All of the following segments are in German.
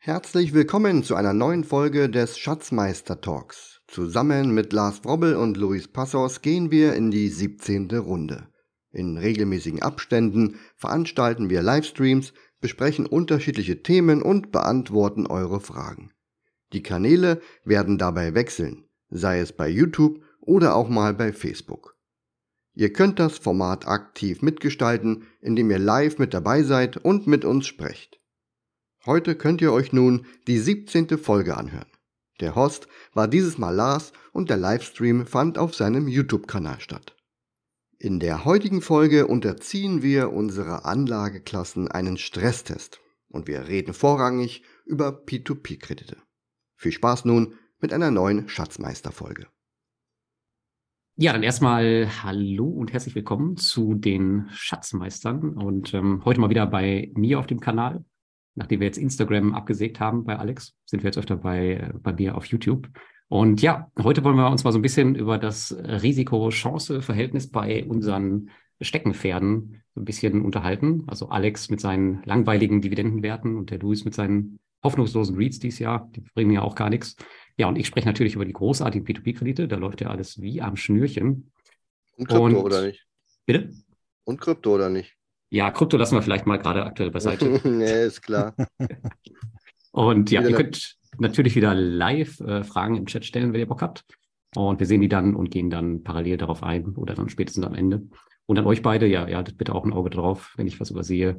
Herzlich willkommen zu einer neuen Folge des Schatzmeister Talks. Zusammen mit Lars Wrobbel und Luis Passos gehen wir in die 17. Runde. In regelmäßigen Abständen veranstalten wir Livestreams, besprechen unterschiedliche Themen und beantworten eure Fragen. Die Kanäle werden dabei wechseln, sei es bei YouTube oder auch mal bei Facebook. Ihr könnt das Format aktiv mitgestalten, indem ihr live mit dabei seid und mit uns sprecht. Heute könnt ihr euch nun die 17. Folge anhören. Der Host war dieses Mal Lars und der Livestream fand auf seinem YouTube-Kanal statt. In der heutigen Folge unterziehen wir unsere Anlageklassen einen Stresstest und wir reden vorrangig über P2P-Kredite. Viel Spaß nun mit einer neuen Schatzmeister-Folge. Ja, dann erstmal hallo und herzlich willkommen zu den Schatzmeistern und ähm, heute mal wieder bei mir auf dem Kanal nachdem wir jetzt Instagram abgesägt haben bei Alex, sind wir jetzt öfter bei, bei mir auf YouTube. Und ja, heute wollen wir uns mal so ein bisschen über das Risiko-Chance-Verhältnis bei unseren Steckenpferden so ein bisschen unterhalten. Also Alex mit seinen langweiligen Dividendenwerten und der Luis mit seinen hoffnungslosen Reads dieses Jahr. Die bringen ja auch gar nichts. Ja, und ich spreche natürlich über die großartigen P2P-Kredite. Da läuft ja alles wie am Schnürchen. Und Krypto und, oder nicht? Bitte? Und Krypto oder nicht? Ja, Krypto lassen wir vielleicht mal gerade aktuell beiseite. nee, ist klar. Und ja, ihr könnt natürlich wieder live äh, Fragen im Chat stellen, wenn ihr Bock habt. Und wir sehen die dann und gehen dann parallel darauf ein oder dann spätestens am Ende. Und an euch beide, ja, ihr haltet bitte auch ein Auge drauf, wenn ich was übersehe.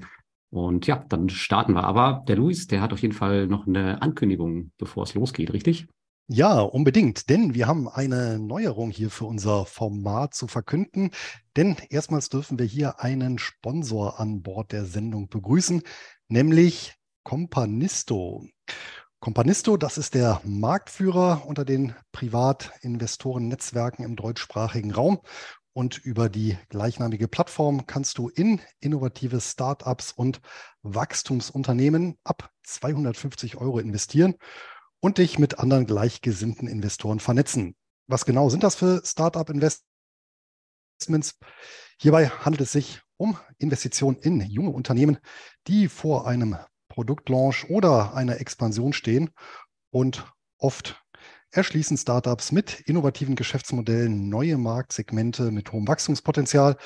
Und ja, dann starten wir. Aber der Luis, der hat auf jeden Fall noch eine Ankündigung, bevor es losgeht, richtig? Ja, unbedingt, denn wir haben eine Neuerung hier für unser Format zu verkünden. Denn erstmals dürfen wir hier einen Sponsor an Bord der Sendung begrüßen, nämlich Companisto. Companisto, das ist der Marktführer unter den Privatinvestoren-Netzwerken im deutschsprachigen Raum. Und über die gleichnamige Plattform kannst du in innovative Startups und Wachstumsunternehmen ab 250 Euro investieren und dich mit anderen gleichgesinnten Investoren vernetzen. Was genau sind das für Startup-Investments? Hierbei handelt es sich um Investitionen in junge Unternehmen, die vor einem Produktlaunch oder einer Expansion stehen und oft erschließen Startups mit innovativen Geschäftsmodellen neue Marktsegmente mit hohem Wachstumspotenzial.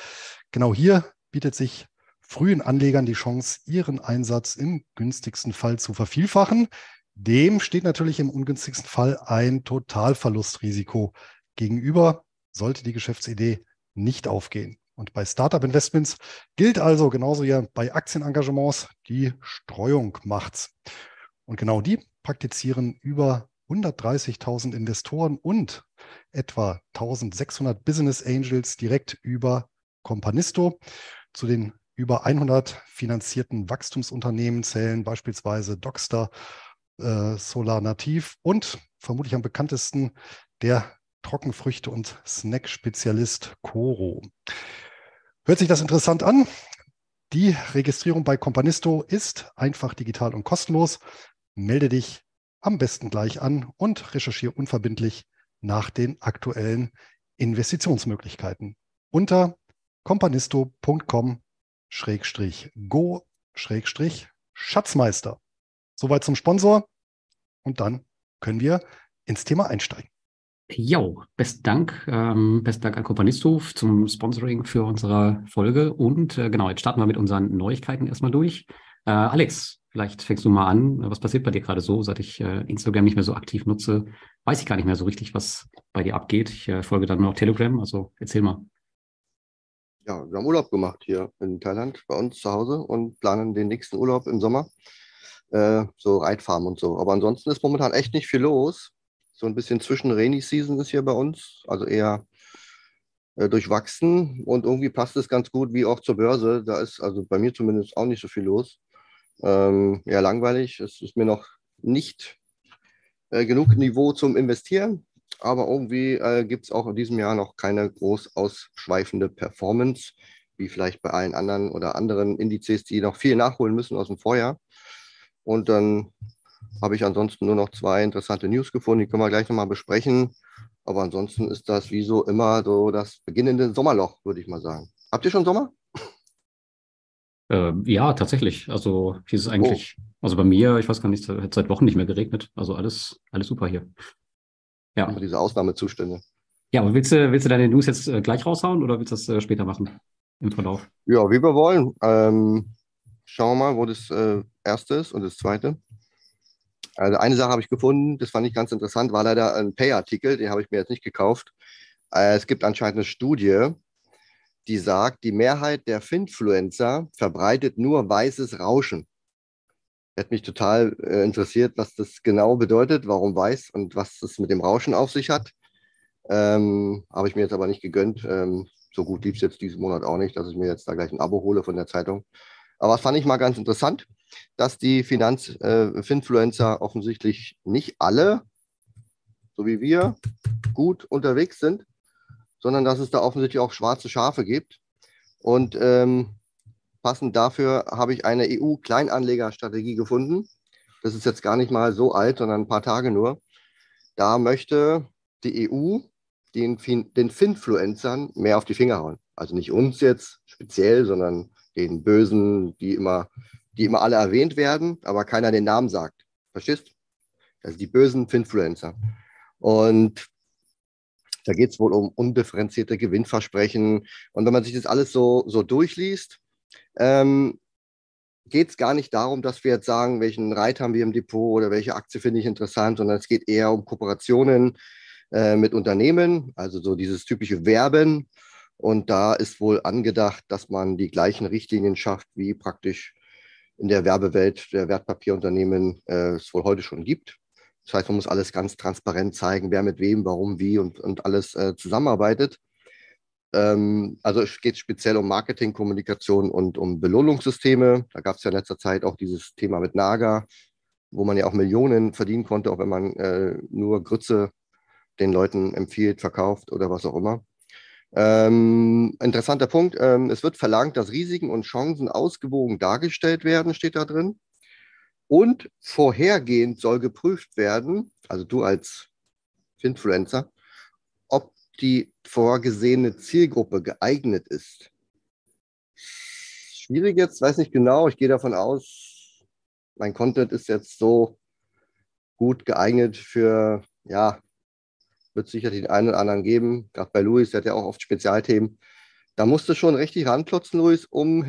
Genau hier bietet sich frühen Anlegern die Chance, ihren Einsatz im günstigsten Fall zu vervielfachen. Dem steht natürlich im ungünstigsten Fall ein Totalverlustrisiko gegenüber, sollte die Geschäftsidee nicht aufgehen. Und bei Startup-Investments gilt also genauso wie bei Aktienengagements, die Streuung macht's. Und genau die praktizieren über 130.000 Investoren und etwa 1.600 Business Angels direkt über Companisto. Zu den über 100 finanzierten Wachstumsunternehmen zählen beispielsweise Docstar, äh, Solar Nativ und vermutlich am bekanntesten der Trockenfrüchte- und Snack-Spezialist Coro. Hört sich das interessant an? Die Registrierung bei Companisto ist einfach digital und kostenlos. Melde dich am besten gleich an und recherchiere unverbindlich nach den aktuellen Investitionsmöglichkeiten unter companisto.com-go-schatzmeister. Soweit zum Sponsor. Und dann können wir ins Thema einsteigen. Jo, besten Dank. Ähm, besten Dank an Companisto zum Sponsoring für unsere Folge. Und äh, genau, jetzt starten wir mit unseren Neuigkeiten erstmal durch. Äh, Alex, vielleicht fängst du mal an. Was passiert bei dir gerade so? Seit ich äh, Instagram nicht mehr so aktiv nutze, weiß ich gar nicht mehr so richtig, was bei dir abgeht. Ich äh, folge dann nur noch Telegram, also erzähl mal. Ja, wir haben Urlaub gemacht hier in Thailand bei uns zu Hause und planen den nächsten Urlaub im Sommer äh, so Reitfarmen und so. Aber ansonsten ist momentan echt nicht viel los. So ein bisschen zwischen Rainy Season ist hier bei uns, also eher äh, durchwachsen und irgendwie passt es ganz gut wie auch zur Börse. Da ist also bei mir zumindest auch nicht so viel los. Ähm, ja, langweilig. Es ist mir noch nicht äh, genug Niveau zum Investieren, aber irgendwie äh, gibt es auch in diesem Jahr noch keine groß ausschweifende Performance, wie vielleicht bei allen anderen oder anderen Indizes, die noch viel nachholen müssen aus dem Vorjahr. Und dann habe ich ansonsten nur noch zwei interessante News gefunden, die können wir gleich nochmal besprechen. Aber ansonsten ist das wie so immer so das beginnende Sommerloch, würde ich mal sagen. Habt ihr schon Sommer? Äh, ja, tatsächlich. Also hier ist es eigentlich, oh. also bei mir, ich weiß gar nicht, es hat seit Wochen nicht mehr geregnet. Also alles, alles super hier. Ja. Immer diese Ausnahmezustände. Ja, aber willst du, willst du deine News jetzt äh, gleich raushauen oder willst du das äh, später machen im Verlauf? Ja, wie wir wollen. Ähm, schauen wir mal, wo das äh, erste ist und das zweite. Also eine Sache habe ich gefunden, das fand ich ganz interessant, war leider ein Pay-Artikel, den habe ich mir jetzt nicht gekauft. Äh, es gibt anscheinend eine Studie, die sagt, die Mehrheit der Finfluencer verbreitet nur weißes Rauschen. Hätte mich total äh, interessiert, was das genau bedeutet, warum weiß und was das mit dem Rauschen auf sich hat. Ähm, Habe ich mir jetzt aber nicht gegönnt. Ähm, so gut lief es jetzt diesen Monat auch nicht, dass ich mir jetzt da gleich ein Abo hole von der Zeitung. Aber das fand ich mal ganz interessant, dass die Finanzinfluencer äh, offensichtlich nicht alle, so wie wir, gut unterwegs sind, sondern dass es da offensichtlich auch schwarze Schafe gibt. Und ähm, passend dafür habe ich eine EU-Kleinanlegerstrategie gefunden. Das ist jetzt gar nicht mal so alt, sondern ein paar Tage nur. Da möchte die EU den, den Finfluencern mehr auf die Finger hauen. Also nicht uns jetzt speziell, sondern den Bösen, die immer, die immer alle erwähnt werden, aber keiner den Namen sagt. Verstehst? Also die bösen Finfluencer. Und da geht es wohl um undifferenzierte Gewinnversprechen. Und wenn man sich das alles so, so durchliest, ähm, geht es gar nicht darum, dass wir jetzt sagen, welchen Reit haben wir im Depot oder welche Aktie finde ich interessant, sondern es geht eher um Kooperationen äh, mit Unternehmen, also so dieses typische Werben. Und da ist wohl angedacht, dass man die gleichen Richtlinien schafft, wie praktisch in der Werbewelt der Wertpapierunternehmen äh, es wohl heute schon gibt. Das heißt, man muss alles ganz transparent zeigen, wer mit wem, warum, wie und, und alles äh, zusammenarbeitet. Ähm, also es geht speziell um Marketing, Kommunikation und um Belohnungssysteme. Da gab es ja in letzter Zeit auch dieses Thema mit Naga, wo man ja auch Millionen verdienen konnte, auch wenn man äh, nur Grütze den Leuten empfiehlt, verkauft oder was auch immer. Ähm, interessanter Punkt, ähm, es wird verlangt, dass Risiken und Chancen ausgewogen dargestellt werden, steht da drin. Und vorhergehend soll geprüft werden, also du als Influencer, ob die vorgesehene Zielgruppe geeignet ist. Schwierig jetzt, weiß nicht genau. Ich gehe davon aus, mein Content ist jetzt so gut geeignet für, ja, wird sicher den einen oder anderen geben. Gerade bei Luis, der hat ja auch oft Spezialthemen. Da musst du schon richtig ranklotzen, Luis, um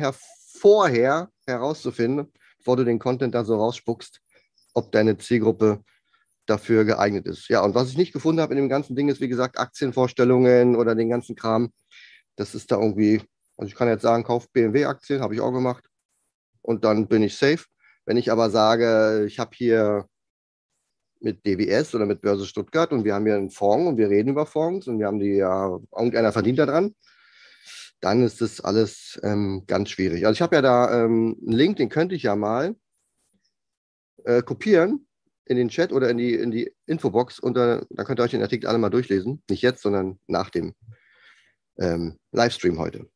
vorher herauszufinden, bevor du den Content da so rausspuckst, ob deine Zielgruppe dafür geeignet ist. Ja, und was ich nicht gefunden habe in dem ganzen Ding ist, wie gesagt, Aktienvorstellungen oder den ganzen Kram. Das ist da irgendwie, also ich kann jetzt sagen, kauf BMW-Aktien, habe ich auch gemacht. Und dann bin ich safe. Wenn ich aber sage, ich habe hier mit DWS oder mit Börse Stuttgart und wir haben hier einen Fonds und wir reden über Fonds und wir haben die ja, irgendeiner verdient daran, dann ist das alles ähm, ganz schwierig. Also ich habe ja da ähm, einen Link, den könnte ich ja mal äh, kopieren in den Chat oder in die, in die Infobox und da, da könnt ihr euch den Artikel alle mal durchlesen. Nicht jetzt, sondern nach dem ähm, Livestream heute.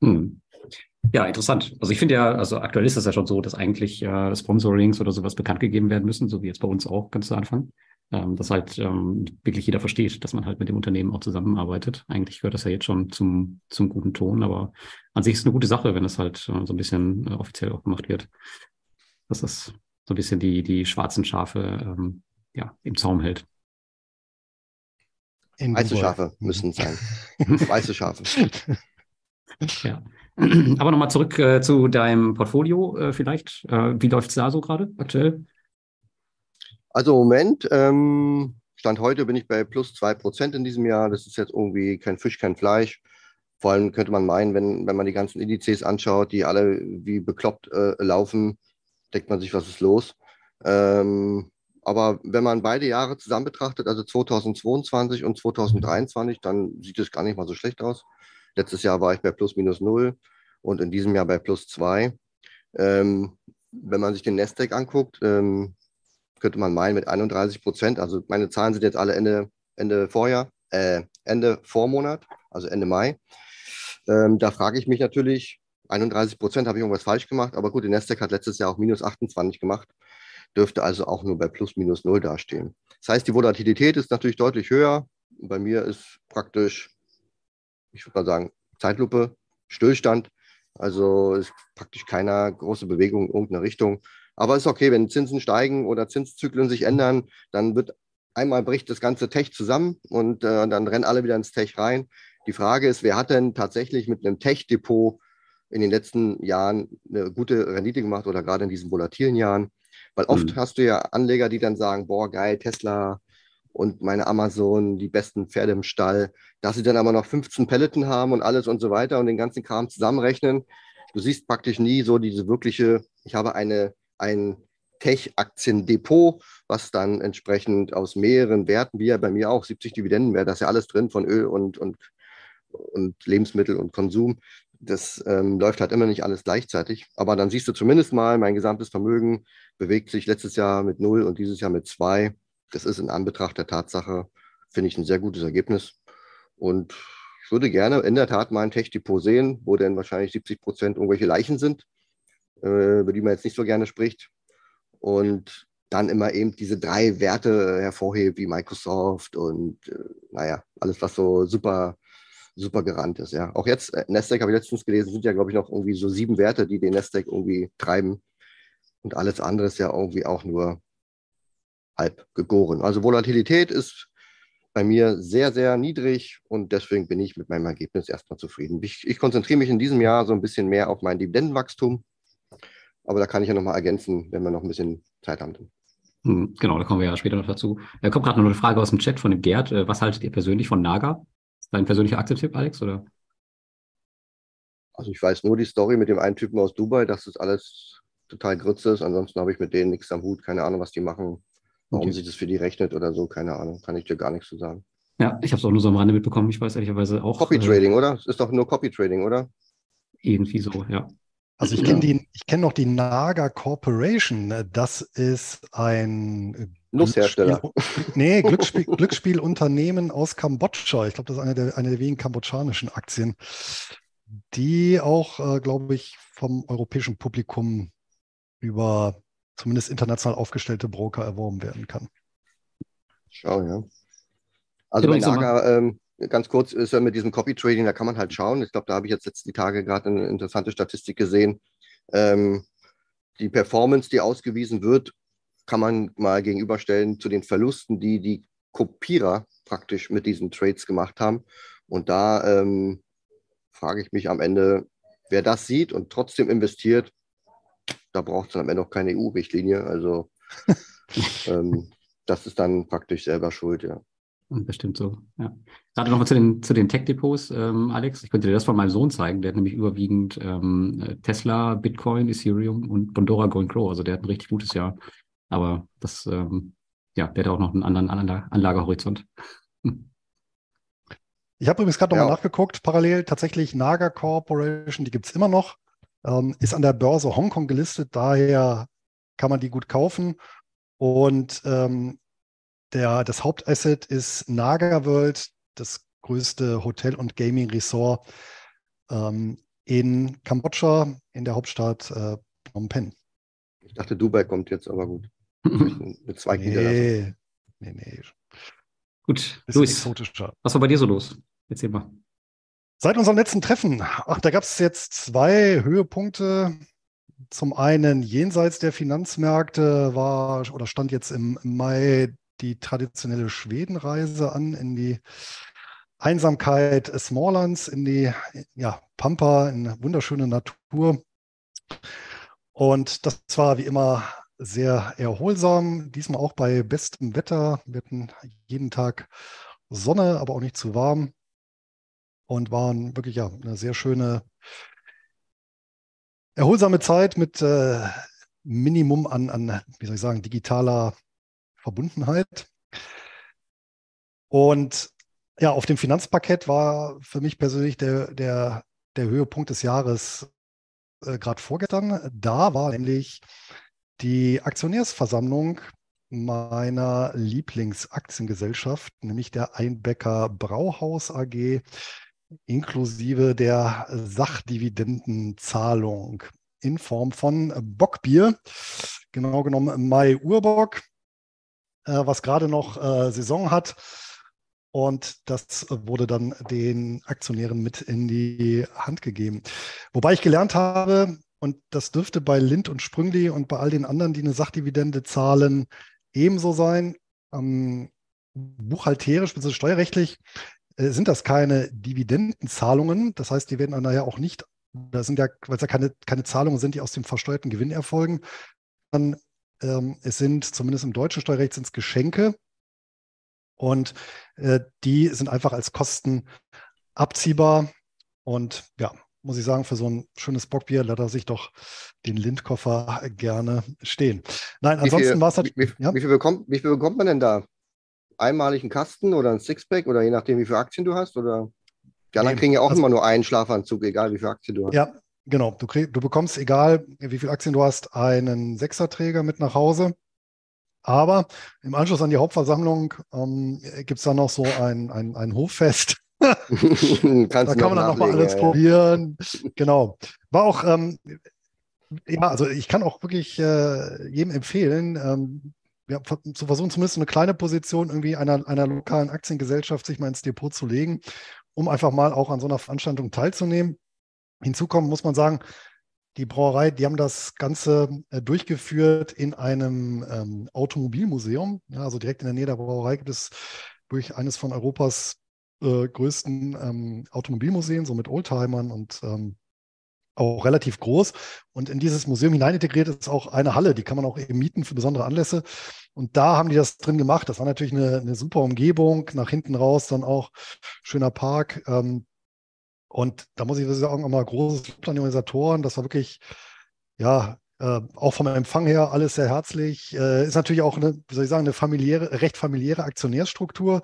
Hm. Ja, interessant. Also ich finde ja, also aktuell ist es ja schon so, dass eigentlich äh, Sponsorings oder sowas bekannt gegeben werden müssen, so wie jetzt bei uns auch ganz zu Anfang. Ähm, dass halt ähm, wirklich jeder versteht, dass man halt mit dem Unternehmen auch zusammenarbeitet. Eigentlich gehört das ja jetzt schon zum, zum guten Ton, aber an sich ist es eine gute Sache, wenn das halt äh, so ein bisschen äh, offiziell auch gemacht wird. Dass das so ein bisschen die, die schwarzen Schafe ähm, ja, im Zaum hält. Weiße Schafe müssen es sein. Weiße Schafe. ja. Aber nochmal zurück äh, zu deinem Portfolio äh, vielleicht. Äh, wie läuft es da so gerade aktuell? Also im Moment, ähm, Stand heute bin ich bei plus 2% in diesem Jahr. Das ist jetzt irgendwie kein Fisch, kein Fleisch. Vor allem könnte man meinen, wenn, wenn man die ganzen Indizes anschaut, die alle wie bekloppt äh, laufen, denkt man sich, was ist los. Ähm, aber wenn man beide Jahre zusammen betrachtet, also 2022 und 2023, dann sieht es gar nicht mal so schlecht aus. Letztes Jahr war ich bei plus minus null und in diesem Jahr bei plus zwei. Ähm, wenn man sich den Nasdaq anguckt, ähm, könnte man meinen mit 31 Prozent. Also meine Zahlen sind jetzt alle Ende, Ende Vorjahr, äh, Ende Vormonat, also Ende Mai. Ähm, da frage ich mich natürlich, 31 Prozent habe ich irgendwas falsch gemacht, aber gut, der Nasdaq hat letztes Jahr auch minus 28 gemacht, dürfte also auch nur bei plus minus null dastehen. Das heißt, die Volatilität ist natürlich deutlich höher. Bei mir ist praktisch ich würde mal sagen, Zeitlupe, Stillstand. Also ist praktisch keiner große Bewegung in irgendeine Richtung. Aber ist okay, wenn Zinsen steigen oder Zinszyklen sich ändern, dann wird einmal bricht das ganze Tech zusammen und äh, dann rennen alle wieder ins Tech rein. Die Frage ist, wer hat denn tatsächlich mit einem Tech-Depot in den letzten Jahren eine gute Rendite gemacht oder gerade in diesen volatilen Jahren? Weil oft mhm. hast du ja Anleger, die dann sagen, boah, geil, Tesla und meine Amazon, die besten Pferde im Stall, dass sie dann aber noch 15 Pelleten haben und alles und so weiter und den ganzen Kram zusammenrechnen. Du siehst praktisch nie so diese wirkliche, ich habe eine, ein Tech-Aktiendepot, was dann entsprechend aus mehreren Werten, wie ja bei mir auch, 70 Dividenden wäre, das ist ja alles drin von Öl und, und, und Lebensmittel und Konsum. Das ähm, läuft halt immer nicht alles gleichzeitig. Aber dann siehst du zumindest mal, mein gesamtes Vermögen bewegt sich letztes Jahr mit null und dieses Jahr mit zwei. Das ist in Anbetracht der Tatsache, finde ich, ein sehr gutes Ergebnis. Und ich würde gerne in der Tat mal ein Tech-Depot sehen, wo denn wahrscheinlich 70 Prozent irgendwelche Leichen sind, äh, über die man jetzt nicht so gerne spricht und dann immer eben diese drei Werte hervorhebt, wie Microsoft und äh, naja, alles, was so super, super gerannt ist. Ja. Auch jetzt, äh, Nasdaq habe ich letztens gelesen, sind ja, glaube ich, noch irgendwie so sieben Werte, die den Nasdaq irgendwie treiben. Und alles andere ist ja irgendwie auch nur halb gegoren. Also Volatilität ist bei mir sehr, sehr niedrig und deswegen bin ich mit meinem Ergebnis erstmal zufrieden. Ich, ich konzentriere mich in diesem Jahr so ein bisschen mehr auf mein Dividendenwachstum aber da kann ich ja nochmal ergänzen, wenn wir noch ein bisschen Zeit haben. Hm, genau, da kommen wir ja später noch dazu. Da kommt gerade noch eine Frage aus dem Chat von dem Gerd. Äh, was haltet ihr persönlich von Naga? Ist dein persönlicher Aktientipp, Alex? Oder? Also ich weiß nur die Story mit dem einen Typen aus Dubai, dass das alles total grütze ist. Ansonsten habe ich mit denen nichts am Hut. Keine Ahnung, was die machen. Warum okay. sich das für die rechnet oder so. Keine Ahnung. Kann ich dir gar nichts zu sagen. Ja, ich habe es auch nur so am Rande mitbekommen. Ich weiß ehrlicherweise auch. Copy Trading, äh, oder? Es ist doch nur Copy Trading, oder? Irgendwie so, ja. Also ich kenne die, ich kenne noch die Naga Corporation. Das ist ein Nusshersteller. Glücksspiel, nee, Glücksspiel, Glücksspielunternehmen aus Kambodscha. Ich glaube, das ist eine der, eine der wenigen kambodschanischen Aktien, die auch, äh, glaube ich, vom europäischen Publikum über zumindest international aufgestellte Broker erworben werden kann. Schau, ja. Also bei Naga, ähm, ganz kurz ist ja mit diesem Copy Trading, da kann man halt schauen. Ich glaube, da habe ich jetzt, jetzt die Tage gerade eine interessante Statistik gesehen. Ähm, die Performance, die ausgewiesen wird, kann man mal gegenüberstellen zu den Verlusten, die die Kopierer praktisch mit diesen Trades gemacht haben. Und da ähm, frage ich mich am Ende, wer das sieht und trotzdem investiert, da braucht es dann am Ende auch keine EU-Richtlinie. Also ähm, das ist dann praktisch selber schuld, ja. Bestimmt so, ja. Gerade nochmal zu den, zu den Tech-Depots, ähm, Alex. Ich könnte dir das von meinem Sohn zeigen. Der hat nämlich überwiegend ähm, Tesla, Bitcoin, Ethereum und Bondora Going Grow. Also der hat ein richtig gutes Jahr. Aber das, ähm, ja, der hat auch noch einen anderen Anlagehorizont. Ich habe übrigens gerade nochmal ja. nachgeguckt, parallel tatsächlich Naga Corporation, die gibt es immer noch, ähm, ist an der Börse Hongkong gelistet, daher kann man die gut kaufen. Und ähm, der, das Hauptasset ist Naga World, das größte Hotel- und Gaming-Resort ähm, in Kambodscha, in der Hauptstadt äh, Phnom Penh. Ich dachte, Dubai kommt jetzt, aber gut. Mit zwei nee, nee, nee. Gut, Luis, was war bei dir so los? Erzähl mal. Seit unserem letzten Treffen, ach, da gab es jetzt zwei Höhepunkte. Zum einen jenseits der Finanzmärkte war oder stand jetzt im Mai die traditionelle Schwedenreise an in die Einsamkeit Smalllands, in die ja, Pampa, in wunderschöne Natur. Und das war wie immer sehr erholsam, diesmal auch bei bestem Wetter. Wir hatten jeden Tag Sonne, aber auch nicht zu warm. Und waren wirklich ja eine sehr schöne, erholsame Zeit mit äh, Minimum an, an, wie soll ich sagen, digitaler Verbundenheit. Und ja, auf dem Finanzpaket war für mich persönlich der, der, der Höhepunkt des Jahres äh, gerade vorgestern. Da war nämlich die Aktionärsversammlung meiner Lieblingsaktiengesellschaft, nämlich der Einbecker Brauhaus AG, inklusive der Sachdividendenzahlung in Form von Bockbier, genau genommen Mai Urbock äh, was gerade noch äh, Saison hat. Und das wurde dann den Aktionären mit in die Hand gegeben. Wobei ich gelernt habe, und das dürfte bei Lind und Sprüngli und bei all den anderen, die eine Sachdividende zahlen, ebenso sein. Ähm, buchhalterisch bzw. steuerrechtlich sind das keine Dividendenzahlungen. Das heißt, die werden dann ja auch nicht, das sind ja, weil es ja keine, keine Zahlungen sind, die aus dem versteuerten Gewinn erfolgen, sondern ähm, es sind, zumindest im deutschen Steuerrecht, sind es Geschenke. Und äh, die sind einfach als Kosten abziehbar. Und ja, muss ich sagen, für so ein schönes Bockbier lässt er sich doch den Lindkoffer gerne stehen. Nein, ansonsten war es halt. Wie, ja? wie, viel bekommt, wie viel bekommt man denn da? Einmalig einen Kasten oder ein Sixpack oder je nachdem, wie viele Aktien du hast? Oder die anderen nee, kriegen ja auch also, immer nur einen Schlafanzug, egal wie viele Aktien du hast. Ja, genau. Du, krieg, du bekommst, egal wie viele Aktien du hast, einen Sechserträger mit nach Hause. Aber im Anschluss an die Hauptversammlung ähm, gibt es dann noch so ein, ein, ein Hoffest da kann man dann nochmal alles ja. probieren. Genau. War auch, ähm, ja, also ich kann auch wirklich äh, jedem empfehlen, ähm, ja, zu versuchen, zumindest eine kleine Position irgendwie einer, einer lokalen Aktiengesellschaft sich mal ins Depot zu legen, um einfach mal auch an so einer Veranstaltung teilzunehmen. Hinzukommen muss man sagen, die Brauerei, die haben das Ganze äh, durchgeführt in einem ähm, Automobilmuseum. Ja, also direkt in der Nähe der Brauerei gibt es durch eines von Europas äh, größten ähm, Automobilmuseen, so mit Oldtimern und ähm, auch relativ groß. Und in dieses Museum hinein integriert ist auch eine Halle, die kann man auch eben mieten für besondere Anlässe. Und da haben die das drin gemacht. Das war natürlich eine, eine super Umgebung. Nach hinten raus dann auch schöner Park. Ähm, und da muss ich sagen, auch mal großes Lob an die Organisatoren. Das war wirklich, ja, äh, auch vom Empfang her alles sehr herzlich. Äh, ist natürlich auch eine, wie soll ich sagen, eine familiäre, recht familiäre Aktionärsstruktur.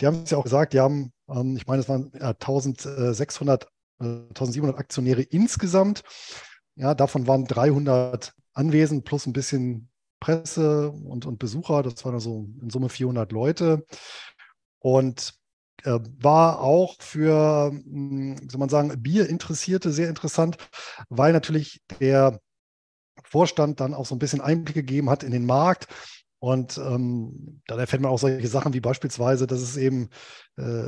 Die haben es ja auch gesagt, die haben, ähm, ich meine, es waren ja, 1600, äh, 1700 Aktionäre insgesamt. Ja, davon waren 300 anwesend plus ein bisschen Presse und, und Besucher. Das waren also in Summe 400 Leute. Und äh, war auch für, hm, wie soll man sagen, Bierinteressierte sehr interessant, weil natürlich der Vorstand dann auch so ein bisschen Einblick gegeben hat in den Markt. Und ähm, dann erfährt man auch solche Sachen wie beispielsweise, dass es eben äh,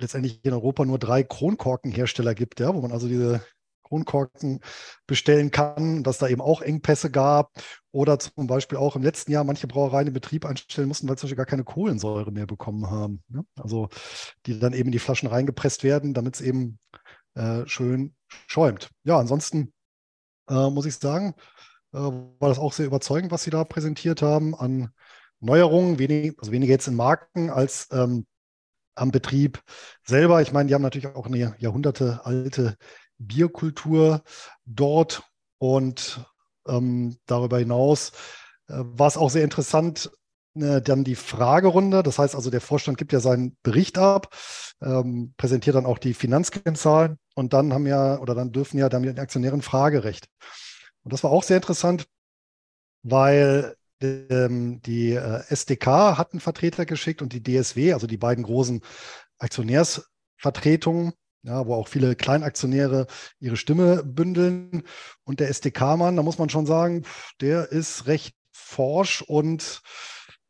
letztendlich in Europa nur drei Kronkorkenhersteller gibt, ja, wo man also diese Kronkorken bestellen kann, dass da eben auch Engpässe gab oder zum Beispiel auch im letzten Jahr manche Brauereien in Betrieb einstellen mussten, weil sie zum Beispiel gar keine Kohlensäure mehr bekommen haben. Ne? Also die dann eben in die Flaschen reingepresst werden, damit es eben äh, schön schäumt. Ja, ansonsten äh, muss ich sagen. Äh, war das auch sehr überzeugend, was Sie da präsentiert haben an Neuerungen, wenig, also weniger jetzt in Marken als ähm, am Betrieb selber. Ich meine, die haben natürlich auch eine jahrhundertealte Bierkultur dort und ähm, darüber hinaus äh, war es auch sehr interessant, äh, dann die Fragerunde. Das heißt also, der Vorstand gibt ja seinen Bericht ab, ähm, präsentiert dann auch die Finanzkennzahlen und dann haben ja oder dann dürfen ja dann die Aktionären Fragerecht. Und das war auch sehr interessant, weil ähm, die äh, SDK hat einen Vertreter geschickt und die DSW, also die beiden großen Aktionärsvertretungen, ja, wo auch viele Kleinaktionäre ihre Stimme bündeln. Und der SDK-Mann, da muss man schon sagen, der ist recht forsch und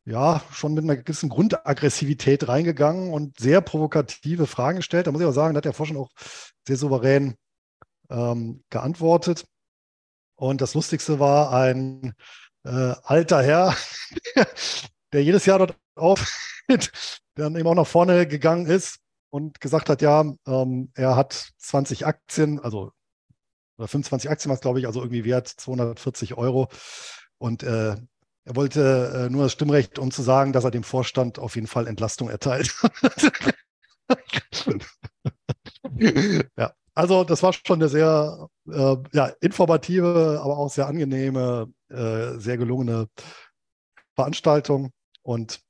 ja, schon mit einer gewissen Grundaggressivität reingegangen und sehr provokative Fragen gestellt. Da muss ich auch sagen, da hat der Forscher auch sehr souverän ähm, geantwortet. Und das Lustigste war ein äh, alter Herr, der jedes Jahr dort auftritt, der dann eben auch nach vorne gegangen ist und gesagt hat, ja, ähm, er hat 20 Aktien, also oder 25 Aktien war es, glaube ich, also irgendwie wert 240 Euro. Und äh, er wollte äh, nur das Stimmrecht, um zu sagen, dass er dem Vorstand auf jeden Fall Entlastung erteilt. ja, also das war schon eine sehr äh, ja, informative, aber auch sehr angenehme, äh, sehr gelungene Veranstaltung. Und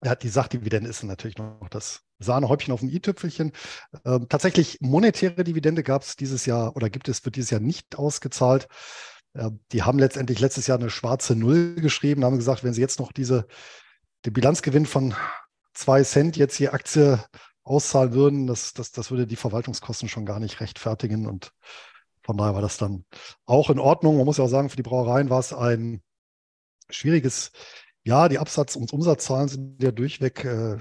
er hat die Sachdividende ist natürlich noch das Sahnehäubchen auf dem i-Tüpfelchen. Ähm, tatsächlich monetäre Dividende gab es dieses Jahr oder gibt es, wird dieses Jahr nicht ausgezahlt. Die haben letztendlich letztes Jahr eine schwarze Null geschrieben, haben gesagt, wenn sie jetzt noch diese, den Bilanzgewinn von zwei Cent jetzt hier Aktie auszahlen würden, das, das, das würde die Verwaltungskosten schon gar nicht rechtfertigen. Und von daher war das dann auch in Ordnung. Man muss ja auch sagen, für die Brauereien war es ein schwieriges Jahr. Die Absatz- und Umsatzzahlen sind ja durchweg äh,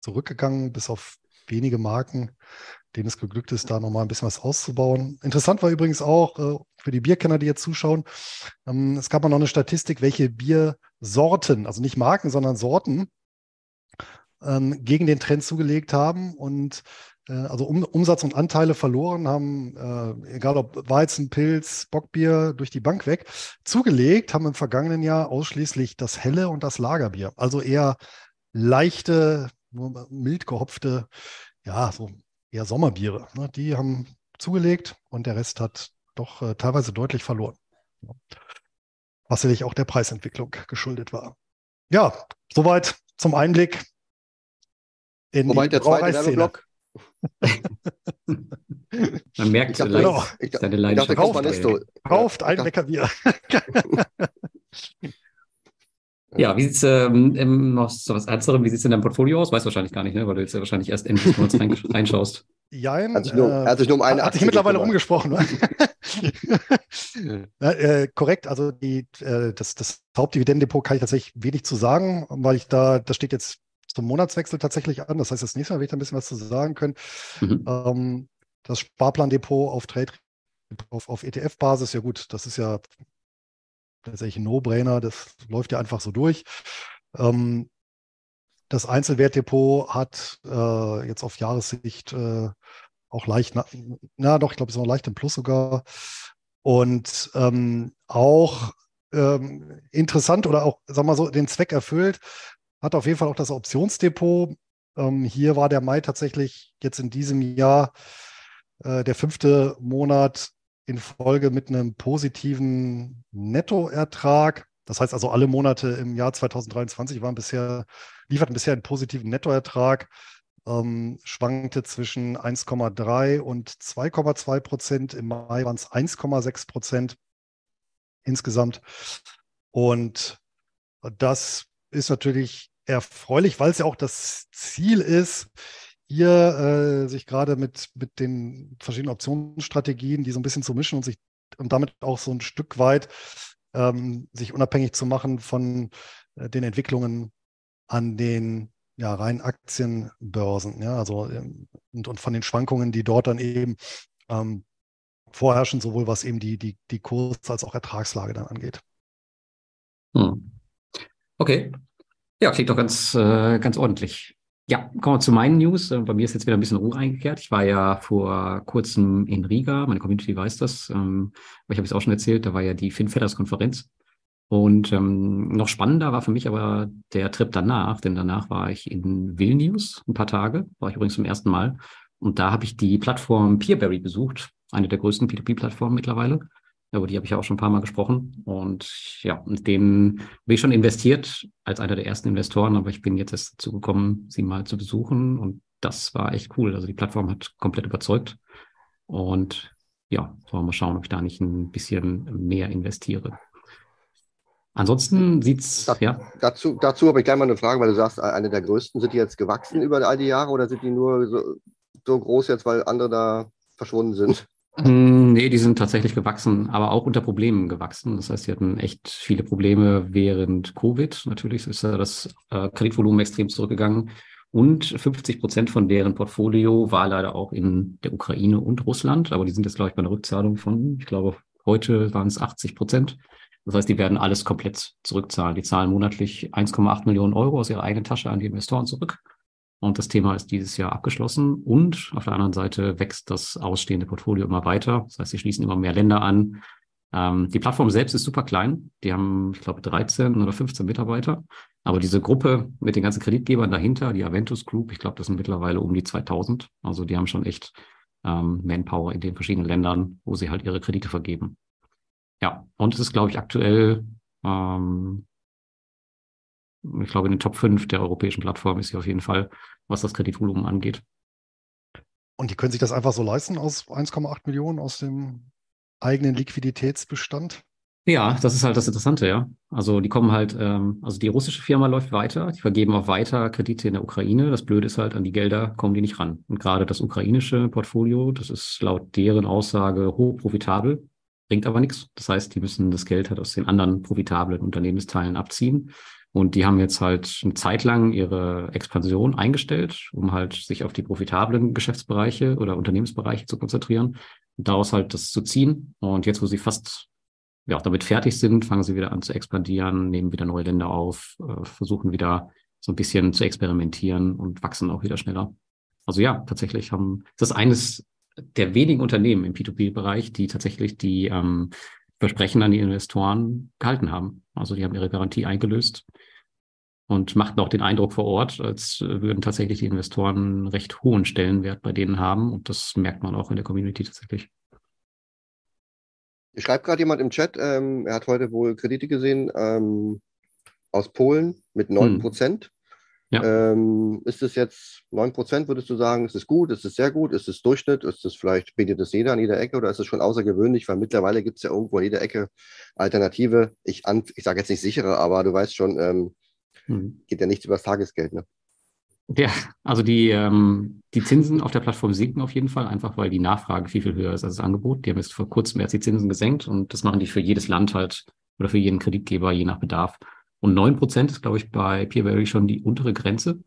zurückgegangen, bis auf wenige Marken, denen es geglückt ist, da nochmal ein bisschen was auszubauen. Interessant war übrigens auch äh, für die Bierkenner, die jetzt zuschauen, ähm, es gab mal noch eine Statistik, welche Biersorten, also nicht Marken, sondern Sorten, ähm, gegen den Trend zugelegt haben und also um, Umsatz und Anteile verloren haben, äh, egal ob Weizen, Pilz, Bockbier, durch die Bank weg. Zugelegt haben im vergangenen Jahr ausschließlich das helle und das Lagerbier. Also eher leichte, nur mild gehopfte, ja, so eher Sommerbiere. Ne? Die haben zugelegt und der Rest hat doch äh, teilweise deutlich verloren. Was sicherlich auch der Preisentwicklung geschuldet war. Ja, soweit zum Einblick in Wobei die der zweite Werbeblock. Man merkt ich dachte, genau. ich, seine Leidenschaft. Ich dachte, kauft, ein Leckerbier. Ja, wie sieht es ähm, noch so was Ernsterem, wie sieht es in deinem Portfolio aus? Weißt du wahrscheinlich gar nicht, ne? weil du jetzt ja wahrscheinlich erst Ende des Monats rein, reinschaust. Jein, hat sich nur, äh, hat sich nur um eine Hat sich mittlerweile umgesprochen. ja, äh, korrekt, also die, äh, das, das Hauptdividendendepot kann ich tatsächlich wenig zu sagen, weil ich da, das steht jetzt zum Monatswechsel tatsächlich an. Das heißt, das nächste Mal werde ich da ein bisschen was zu sagen können. Mhm. Ähm, das Sparplandepot auf Trade auf, auf ETF-Basis, ja gut, das ist ja tatsächlich ein No-Brainer, das läuft ja einfach so durch. Ähm, das Einzelwertdepot hat äh, jetzt auf Jahressicht äh, auch leicht, na, na doch, ich glaube, es ist noch leicht im Plus sogar. Und ähm, auch ähm, interessant oder auch, sagen wir mal so, den Zweck erfüllt, hat auf jeden Fall auch das Optionsdepot. Ähm, hier war der Mai tatsächlich jetzt in diesem Jahr äh, der fünfte Monat in Folge mit einem positiven Nettoertrag. Das heißt also, alle Monate im Jahr 2023 waren bisher, lieferten bisher einen positiven Nettoertrag, ähm, schwankte zwischen 1,3 und 2,2 Prozent. Im Mai waren es 1,6 Prozent insgesamt. Und das ist natürlich erfreulich, weil es ja auch das Ziel ist, hier äh, sich gerade mit, mit den verschiedenen Optionsstrategien, die so ein bisschen zu mischen und sich und damit auch so ein Stück weit ähm, sich unabhängig zu machen von äh, den Entwicklungen an den ja, rein Aktienbörsen, ja, also ähm, und, und von den Schwankungen, die dort dann eben ähm, vorherrschen, sowohl was eben die, die, die Kurs- als auch Ertragslage dann angeht. Hm. Okay. Ja, klingt doch ganz, äh, ganz ordentlich. Ja, kommen wir zu meinen News. Äh, bei mir ist jetzt wieder ein bisschen Ruhe eingekehrt. Ich war ja vor kurzem in Riga, meine Community weiß das, ähm, ich habe es auch schon erzählt, da war ja die FinFetters-Konferenz. Und ähm, noch spannender war für mich aber der Trip danach, denn danach war ich in Vilnius ein paar Tage, war ich übrigens zum ersten Mal. Und da habe ich die Plattform Peerberry besucht, eine der größten P2P-Plattformen mittlerweile über die habe ich ja auch schon ein paar Mal gesprochen. Und ja, mit denen bin ich schon investiert als einer der ersten Investoren, aber ich bin jetzt erst dazu gekommen, sie mal zu besuchen. Und das war echt cool. Also die Plattform hat komplett überzeugt. Und ja, wollen wir mal schauen, ob ich da nicht ein bisschen mehr investiere. Ansonsten sieht's da, ja. Dazu, dazu habe ich gleich mal eine Frage, weil du sagst, eine der größten sind die jetzt gewachsen über all die Jahre oder sind die nur so, so groß jetzt, weil andere da verschwunden sind? Hm, nee, die sind tatsächlich gewachsen, aber auch unter Problemen gewachsen. Das heißt, sie hatten echt viele Probleme während Covid. Natürlich ist das äh, Kreditvolumen extrem zurückgegangen. Und 50 Prozent von deren Portfolio war leider auch in der Ukraine und Russland. Aber die sind jetzt, glaube ich, bei einer Rückzahlung von, ich glaube, heute waren es 80 Prozent. Das heißt, die werden alles komplett zurückzahlen. Die zahlen monatlich 1,8 Millionen Euro aus ihrer eigenen Tasche an die Investoren zurück. Und das Thema ist dieses Jahr abgeschlossen. Und auf der anderen Seite wächst das ausstehende Portfolio immer weiter. Das heißt, sie schließen immer mehr Länder an. Ähm, die Plattform selbst ist super klein. Die haben, ich glaube, 13 oder 15 Mitarbeiter. Aber diese Gruppe mit den ganzen Kreditgebern dahinter, die Aventus Group, ich glaube, das sind mittlerweile um die 2000. Also die haben schon echt ähm, Manpower in den verschiedenen Ländern, wo sie halt ihre Kredite vergeben. Ja, und es ist, glaube ich, aktuell ähm, ich glaube, in den Top 5 der europäischen Plattformen ist sie auf jeden Fall, was das Kreditvolumen angeht. Und die können sich das einfach so leisten aus 1,8 Millionen aus dem eigenen Liquiditätsbestand? Ja, das ist halt das Interessante, ja. Also die kommen halt, ähm, also die russische Firma läuft weiter, die vergeben auch weiter Kredite in der Ukraine. Das Blöde ist halt, an die Gelder kommen die nicht ran. Und gerade das ukrainische Portfolio, das ist laut deren Aussage hoch profitabel, bringt aber nichts. Das heißt, die müssen das Geld halt aus den anderen profitablen Unternehmensteilen abziehen. Und die haben jetzt halt eine Zeit lang ihre Expansion eingestellt, um halt sich auf die profitablen Geschäftsbereiche oder Unternehmensbereiche zu konzentrieren, daraus halt das zu ziehen. Und jetzt, wo sie fast ja, auch damit fertig sind, fangen sie wieder an zu expandieren, nehmen wieder neue Länder auf, äh, versuchen wieder so ein bisschen zu experimentieren und wachsen auch wieder schneller. Also ja, tatsächlich haben, das ist eines der wenigen Unternehmen im P2P-Bereich, die tatsächlich die ähm, Versprechen an die Investoren gehalten haben. Also die haben ihre Garantie eingelöst und machten auch den Eindruck vor Ort, als würden tatsächlich die Investoren einen recht hohen Stellenwert bei denen haben. Und das merkt man auch in der Community tatsächlich. Ich schreibt gerade jemand im Chat, ähm, er hat heute wohl Kredite gesehen ähm, aus Polen mit 9 Prozent. Hm. Ja. Ähm, ist es jetzt 9 Prozent, würdest du sagen, ist es gut, ist es sehr gut, ist es Durchschnitt, ist es vielleicht, bietet es jeder an jeder Ecke oder ist es schon außergewöhnlich, weil mittlerweile gibt es ja irgendwo an jeder Ecke Alternative. Ich, ich sage jetzt nicht sichere, aber du weißt schon, ähm, hm. geht ja nichts über das Tagesgeld. Ne? Ja, also die, ähm, die Zinsen auf der Plattform sinken auf jeden Fall, einfach weil die Nachfrage viel, viel höher ist als das Angebot. Die haben jetzt vor kurzem erst die Zinsen gesenkt und das machen die für jedes Land halt oder für jeden Kreditgeber je nach Bedarf. Und neun Prozent ist, glaube ich, bei Peerberry schon die untere Grenze.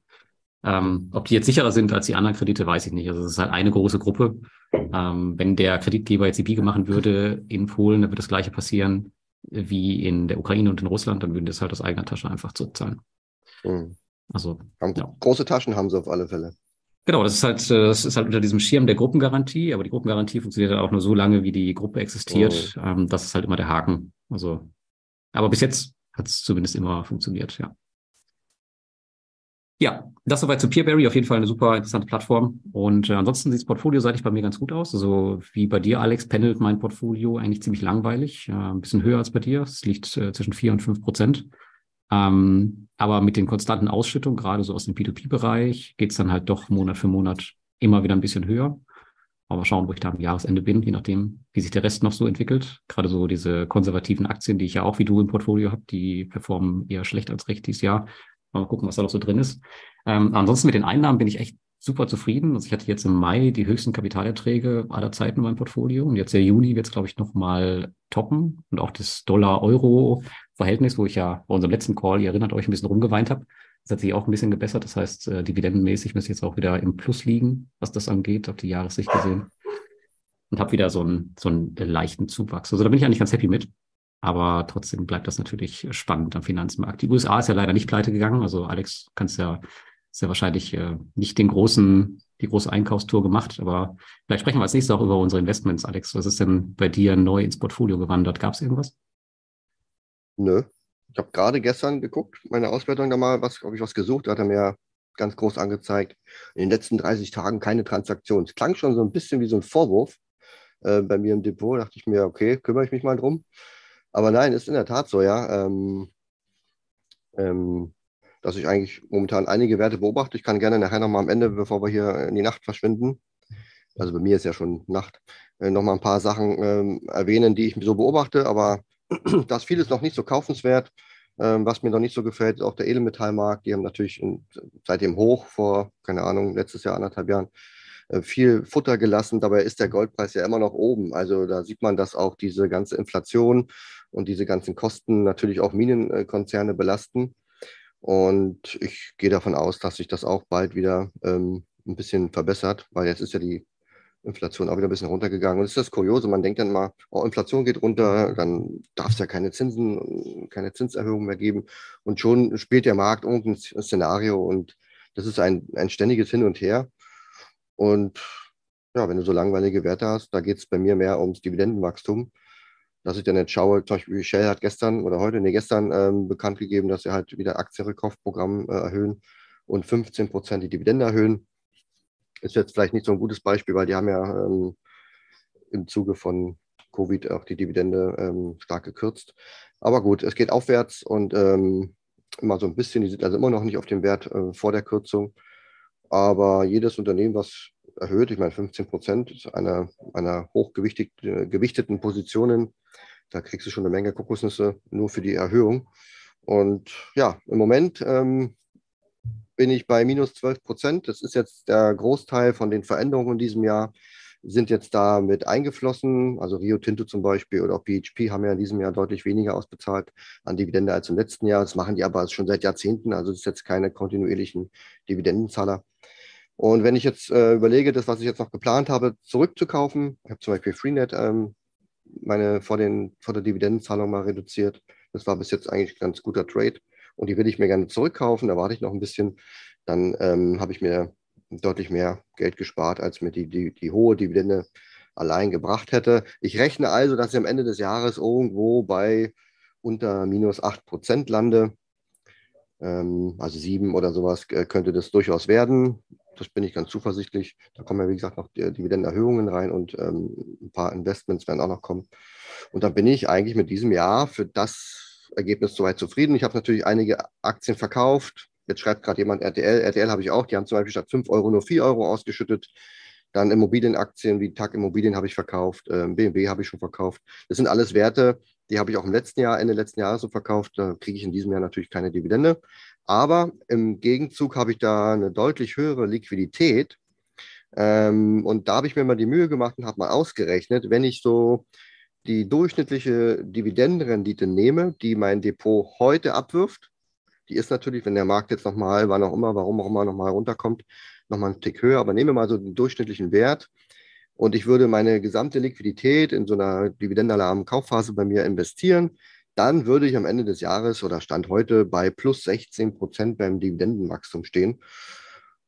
Ähm, ob die jetzt sicherer sind als die anderen Kredite, weiß ich nicht. Also es ist halt eine große Gruppe. Ähm, wenn der Kreditgeber jetzt die Biege machen würde in Polen, dann wird das gleiche passieren wie in der Ukraine und in Russland, dann würden das halt aus eigener Tasche einfach zurückzahlen. Mhm. Also ja. große Taschen haben sie auf alle Fälle. Genau, das ist halt, äh, das ist halt unter diesem Schirm der Gruppengarantie, aber die Gruppengarantie funktioniert halt auch nur so lange, wie die Gruppe existiert. Mhm. Ähm, das ist halt immer der Haken. Also, aber bis jetzt hat es zumindest immer funktioniert, ja. Ja, das soweit zu Peerberry. Auf jeden Fall eine super interessante Plattform. Und äh, ansonsten sieht das Portfolio seitig bei mir ganz gut aus. Also wie bei dir, Alex, pendelt mein Portfolio eigentlich ziemlich langweilig. Äh, ein bisschen höher als bei dir. Es liegt äh, zwischen vier und fünf Prozent. Ähm, aber mit den konstanten Ausschüttungen, gerade so aus dem P2P-Bereich, geht es dann halt doch Monat für Monat immer wieder ein bisschen höher. Aber schauen, wo ich da am Jahresende bin, je nachdem, wie sich der Rest noch so entwickelt. Gerade so diese konservativen Aktien, die ich ja auch wie du im Portfolio habe, die performen eher schlecht als recht dieses Jahr. Mal gucken, was da noch so drin ist. Ähm, ansonsten mit den Einnahmen bin ich echt super zufrieden. Also ich hatte jetzt im Mai die höchsten Kapitalerträge aller Zeiten in meinem Portfolio. Und jetzt der Juni wird es, glaube ich, nochmal toppen. Und auch das Dollar-Euro-Verhältnis, wo ich ja bei unserem letzten Call, ihr erinnert euch, ein bisschen rumgeweint habe, das hat sich auch ein bisschen gebessert. Das heißt, äh, dividendenmäßig müsste jetzt auch wieder im Plus liegen, was das angeht, auf die Jahressicht gesehen. Und habe wieder so einen, so einen leichten Zuwachs. Also da bin ich eigentlich ganz happy mit. Aber trotzdem bleibt das natürlich spannend am Finanzmarkt. Die USA ist ja leider nicht pleite gegangen. Also Alex, kannst ja, ja wahrscheinlich äh, nicht den großen, die große Einkaufstour gemacht. Aber vielleicht sprechen wir als nächstes auch über unsere Investments. Alex, was ist denn bei dir neu ins Portfolio gewandert? Gab es irgendwas? Nö, ich habe gerade gestern geguckt, meine Auswertung da mal, was, habe ich was gesucht, da hat er mir ganz groß angezeigt. In den letzten 30 Tagen keine Transaktion. Es klang schon so ein bisschen wie so ein Vorwurf äh, bei mir im Depot. Da dachte ich mir, okay, kümmere ich mich mal drum. Aber nein, ist in der Tat so, ja. Ähm, ähm, dass ich eigentlich momentan einige Werte beobachte. Ich kann gerne nachher nochmal am Ende, bevor wir hier in die Nacht verschwinden, also bei mir ist ja schon Nacht, äh, nochmal ein paar Sachen ähm, erwähnen, die ich so beobachte. Aber da ist vieles noch nicht so kaufenswert. Ähm, was mir noch nicht so gefällt, ist auch der Edelmetallmarkt. Die haben natürlich in, seit dem Hoch vor, keine Ahnung, letztes Jahr, anderthalb Jahren, äh, viel Futter gelassen. Dabei ist der Goldpreis ja immer noch oben. Also da sieht man, dass auch diese ganze Inflation und diese ganzen Kosten natürlich auch Minenkonzerne belasten. Und ich gehe davon aus, dass sich das auch bald wieder ähm, ein bisschen verbessert, weil jetzt ist ja die Inflation auch wieder ein bisschen runtergegangen. Und das ist das Kuriose, man denkt dann mal, oh, Inflation geht runter, dann darf es ja keine Zinsen, keine Zinserhöhung mehr geben. Und schon spielt der Markt irgendein Szenario und das ist ein, ein ständiges Hin und Her. Und ja, wenn du so langweilige Werte hast, da geht es bei mir mehr ums Dividendenwachstum. Dass ich dann jetzt schaue, zum Beispiel Shell hat gestern oder heute, nee, gestern ähm, bekannt gegeben, dass sie halt wieder Aktienrückkaufprogramm äh, erhöhen und 15 Prozent die Dividende erhöhen ist jetzt vielleicht nicht so ein gutes Beispiel, weil die haben ja ähm, im Zuge von Covid auch die Dividende ähm, stark gekürzt. Aber gut, es geht aufwärts und ähm, immer so ein bisschen, die sind also immer noch nicht auf dem Wert äh, vor der Kürzung. Aber jedes Unternehmen, was erhöht, ich meine 15 Prozent einer, einer hochgewichteten Positionen, da kriegst du schon eine Menge Kokosnüsse nur für die Erhöhung. Und ja, im Moment ähm, bin ich bei minus 12 Prozent. Das ist jetzt der Großteil von den Veränderungen in diesem Jahr. sind jetzt da mit eingeflossen. Also Rio Tinto zum Beispiel oder auch PHP haben ja in diesem Jahr deutlich weniger ausbezahlt an Dividende als im letzten Jahr. Das machen die aber schon seit Jahrzehnten. Also es ist jetzt keine kontinuierlichen Dividendenzahler. Und wenn ich jetzt äh, überlege, das, was ich jetzt noch geplant habe, zurückzukaufen, ich habe zum Beispiel Freenet ähm, meine vor, den, vor der Dividendenzahlung mal reduziert. Das war bis jetzt eigentlich ein ganz guter Trade. Und die will ich mir gerne zurückkaufen. Da warte ich noch ein bisschen. Dann ähm, habe ich mir deutlich mehr Geld gespart, als mir die, die, die hohe Dividende allein gebracht hätte. Ich rechne also, dass ich am Ende des Jahres irgendwo bei unter minus 8 Prozent lande. Ähm, also 7 oder sowas äh, könnte das durchaus werden. Das bin ich ganz zuversichtlich. Da kommen ja, wie gesagt, noch Dividendenerhöhungen rein und ähm, ein paar Investments werden auch noch kommen. Und dann bin ich eigentlich mit diesem Jahr für das Ergebnis soweit zufrieden. Ich habe natürlich einige Aktien verkauft, Jetzt schreibt gerade jemand RTL. RTL habe ich auch. Die haben zum Beispiel statt 5 Euro nur 4 Euro ausgeschüttet. Dann Immobilienaktien wie TAG Immobilien habe ich verkauft. Ähm, BMW habe ich schon verkauft. Das sind alles Werte, die habe ich auch im letzten Jahr, Ende letzten Jahres so verkauft. Da kriege ich in diesem Jahr natürlich keine Dividende. Aber im Gegenzug habe ich da eine deutlich höhere Liquidität. Ähm, und da habe ich mir mal die Mühe gemacht und habe mal ausgerechnet, wenn ich so die durchschnittliche Dividendenrendite nehme, die mein Depot heute abwirft, die ist natürlich, wenn der Markt jetzt nochmal, wann auch immer, warum auch immer nochmal runterkommt, nochmal einen Tick höher. Aber nehmen wir mal so den durchschnittlichen Wert und ich würde meine gesamte Liquidität in so einer dividendenalarmen Kaufphase bei mir investieren, dann würde ich am Ende des Jahres oder Stand heute bei plus 16 Prozent beim Dividendenwachstum stehen.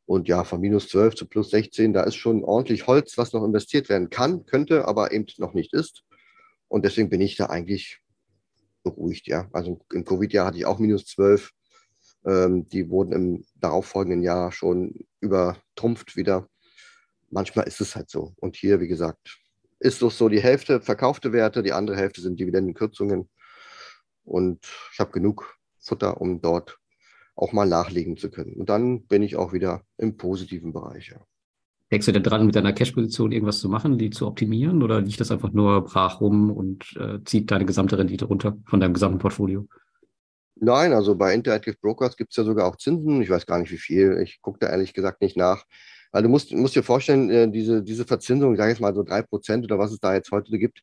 Und ja, von minus 12 zu plus 16, da ist schon ordentlich Holz, was noch investiert werden kann, könnte, aber eben noch nicht ist. Und deswegen bin ich da eigentlich beruhigt, ja. Also im Covid-Jahr hatte ich auch minus 12. Ähm, die wurden im darauffolgenden Jahr schon übertrumpft wieder. Manchmal ist es halt so. Und hier, wie gesagt, ist doch so die Hälfte verkaufte Werte, die andere Hälfte sind Dividendenkürzungen. Und ich habe genug Futter, um dort auch mal nachlegen zu können. Und dann bin ich auch wieder im positiven Bereich. Ja. Denkst du denn dran, mit deiner Cash-Position irgendwas zu machen, die zu optimieren? Oder liegt das einfach nur brach rum und äh, zieht deine gesamte Rendite runter von deinem gesamten Portfolio? Nein, also bei Interactive Brokers gibt es ja sogar auch Zinsen. Ich weiß gar nicht, wie viel. Ich gucke da ehrlich gesagt nicht nach. Weil du musst, musst dir vorstellen, äh, diese, diese Verzinsung, ich sage jetzt mal so 3% oder was es da jetzt heute gibt,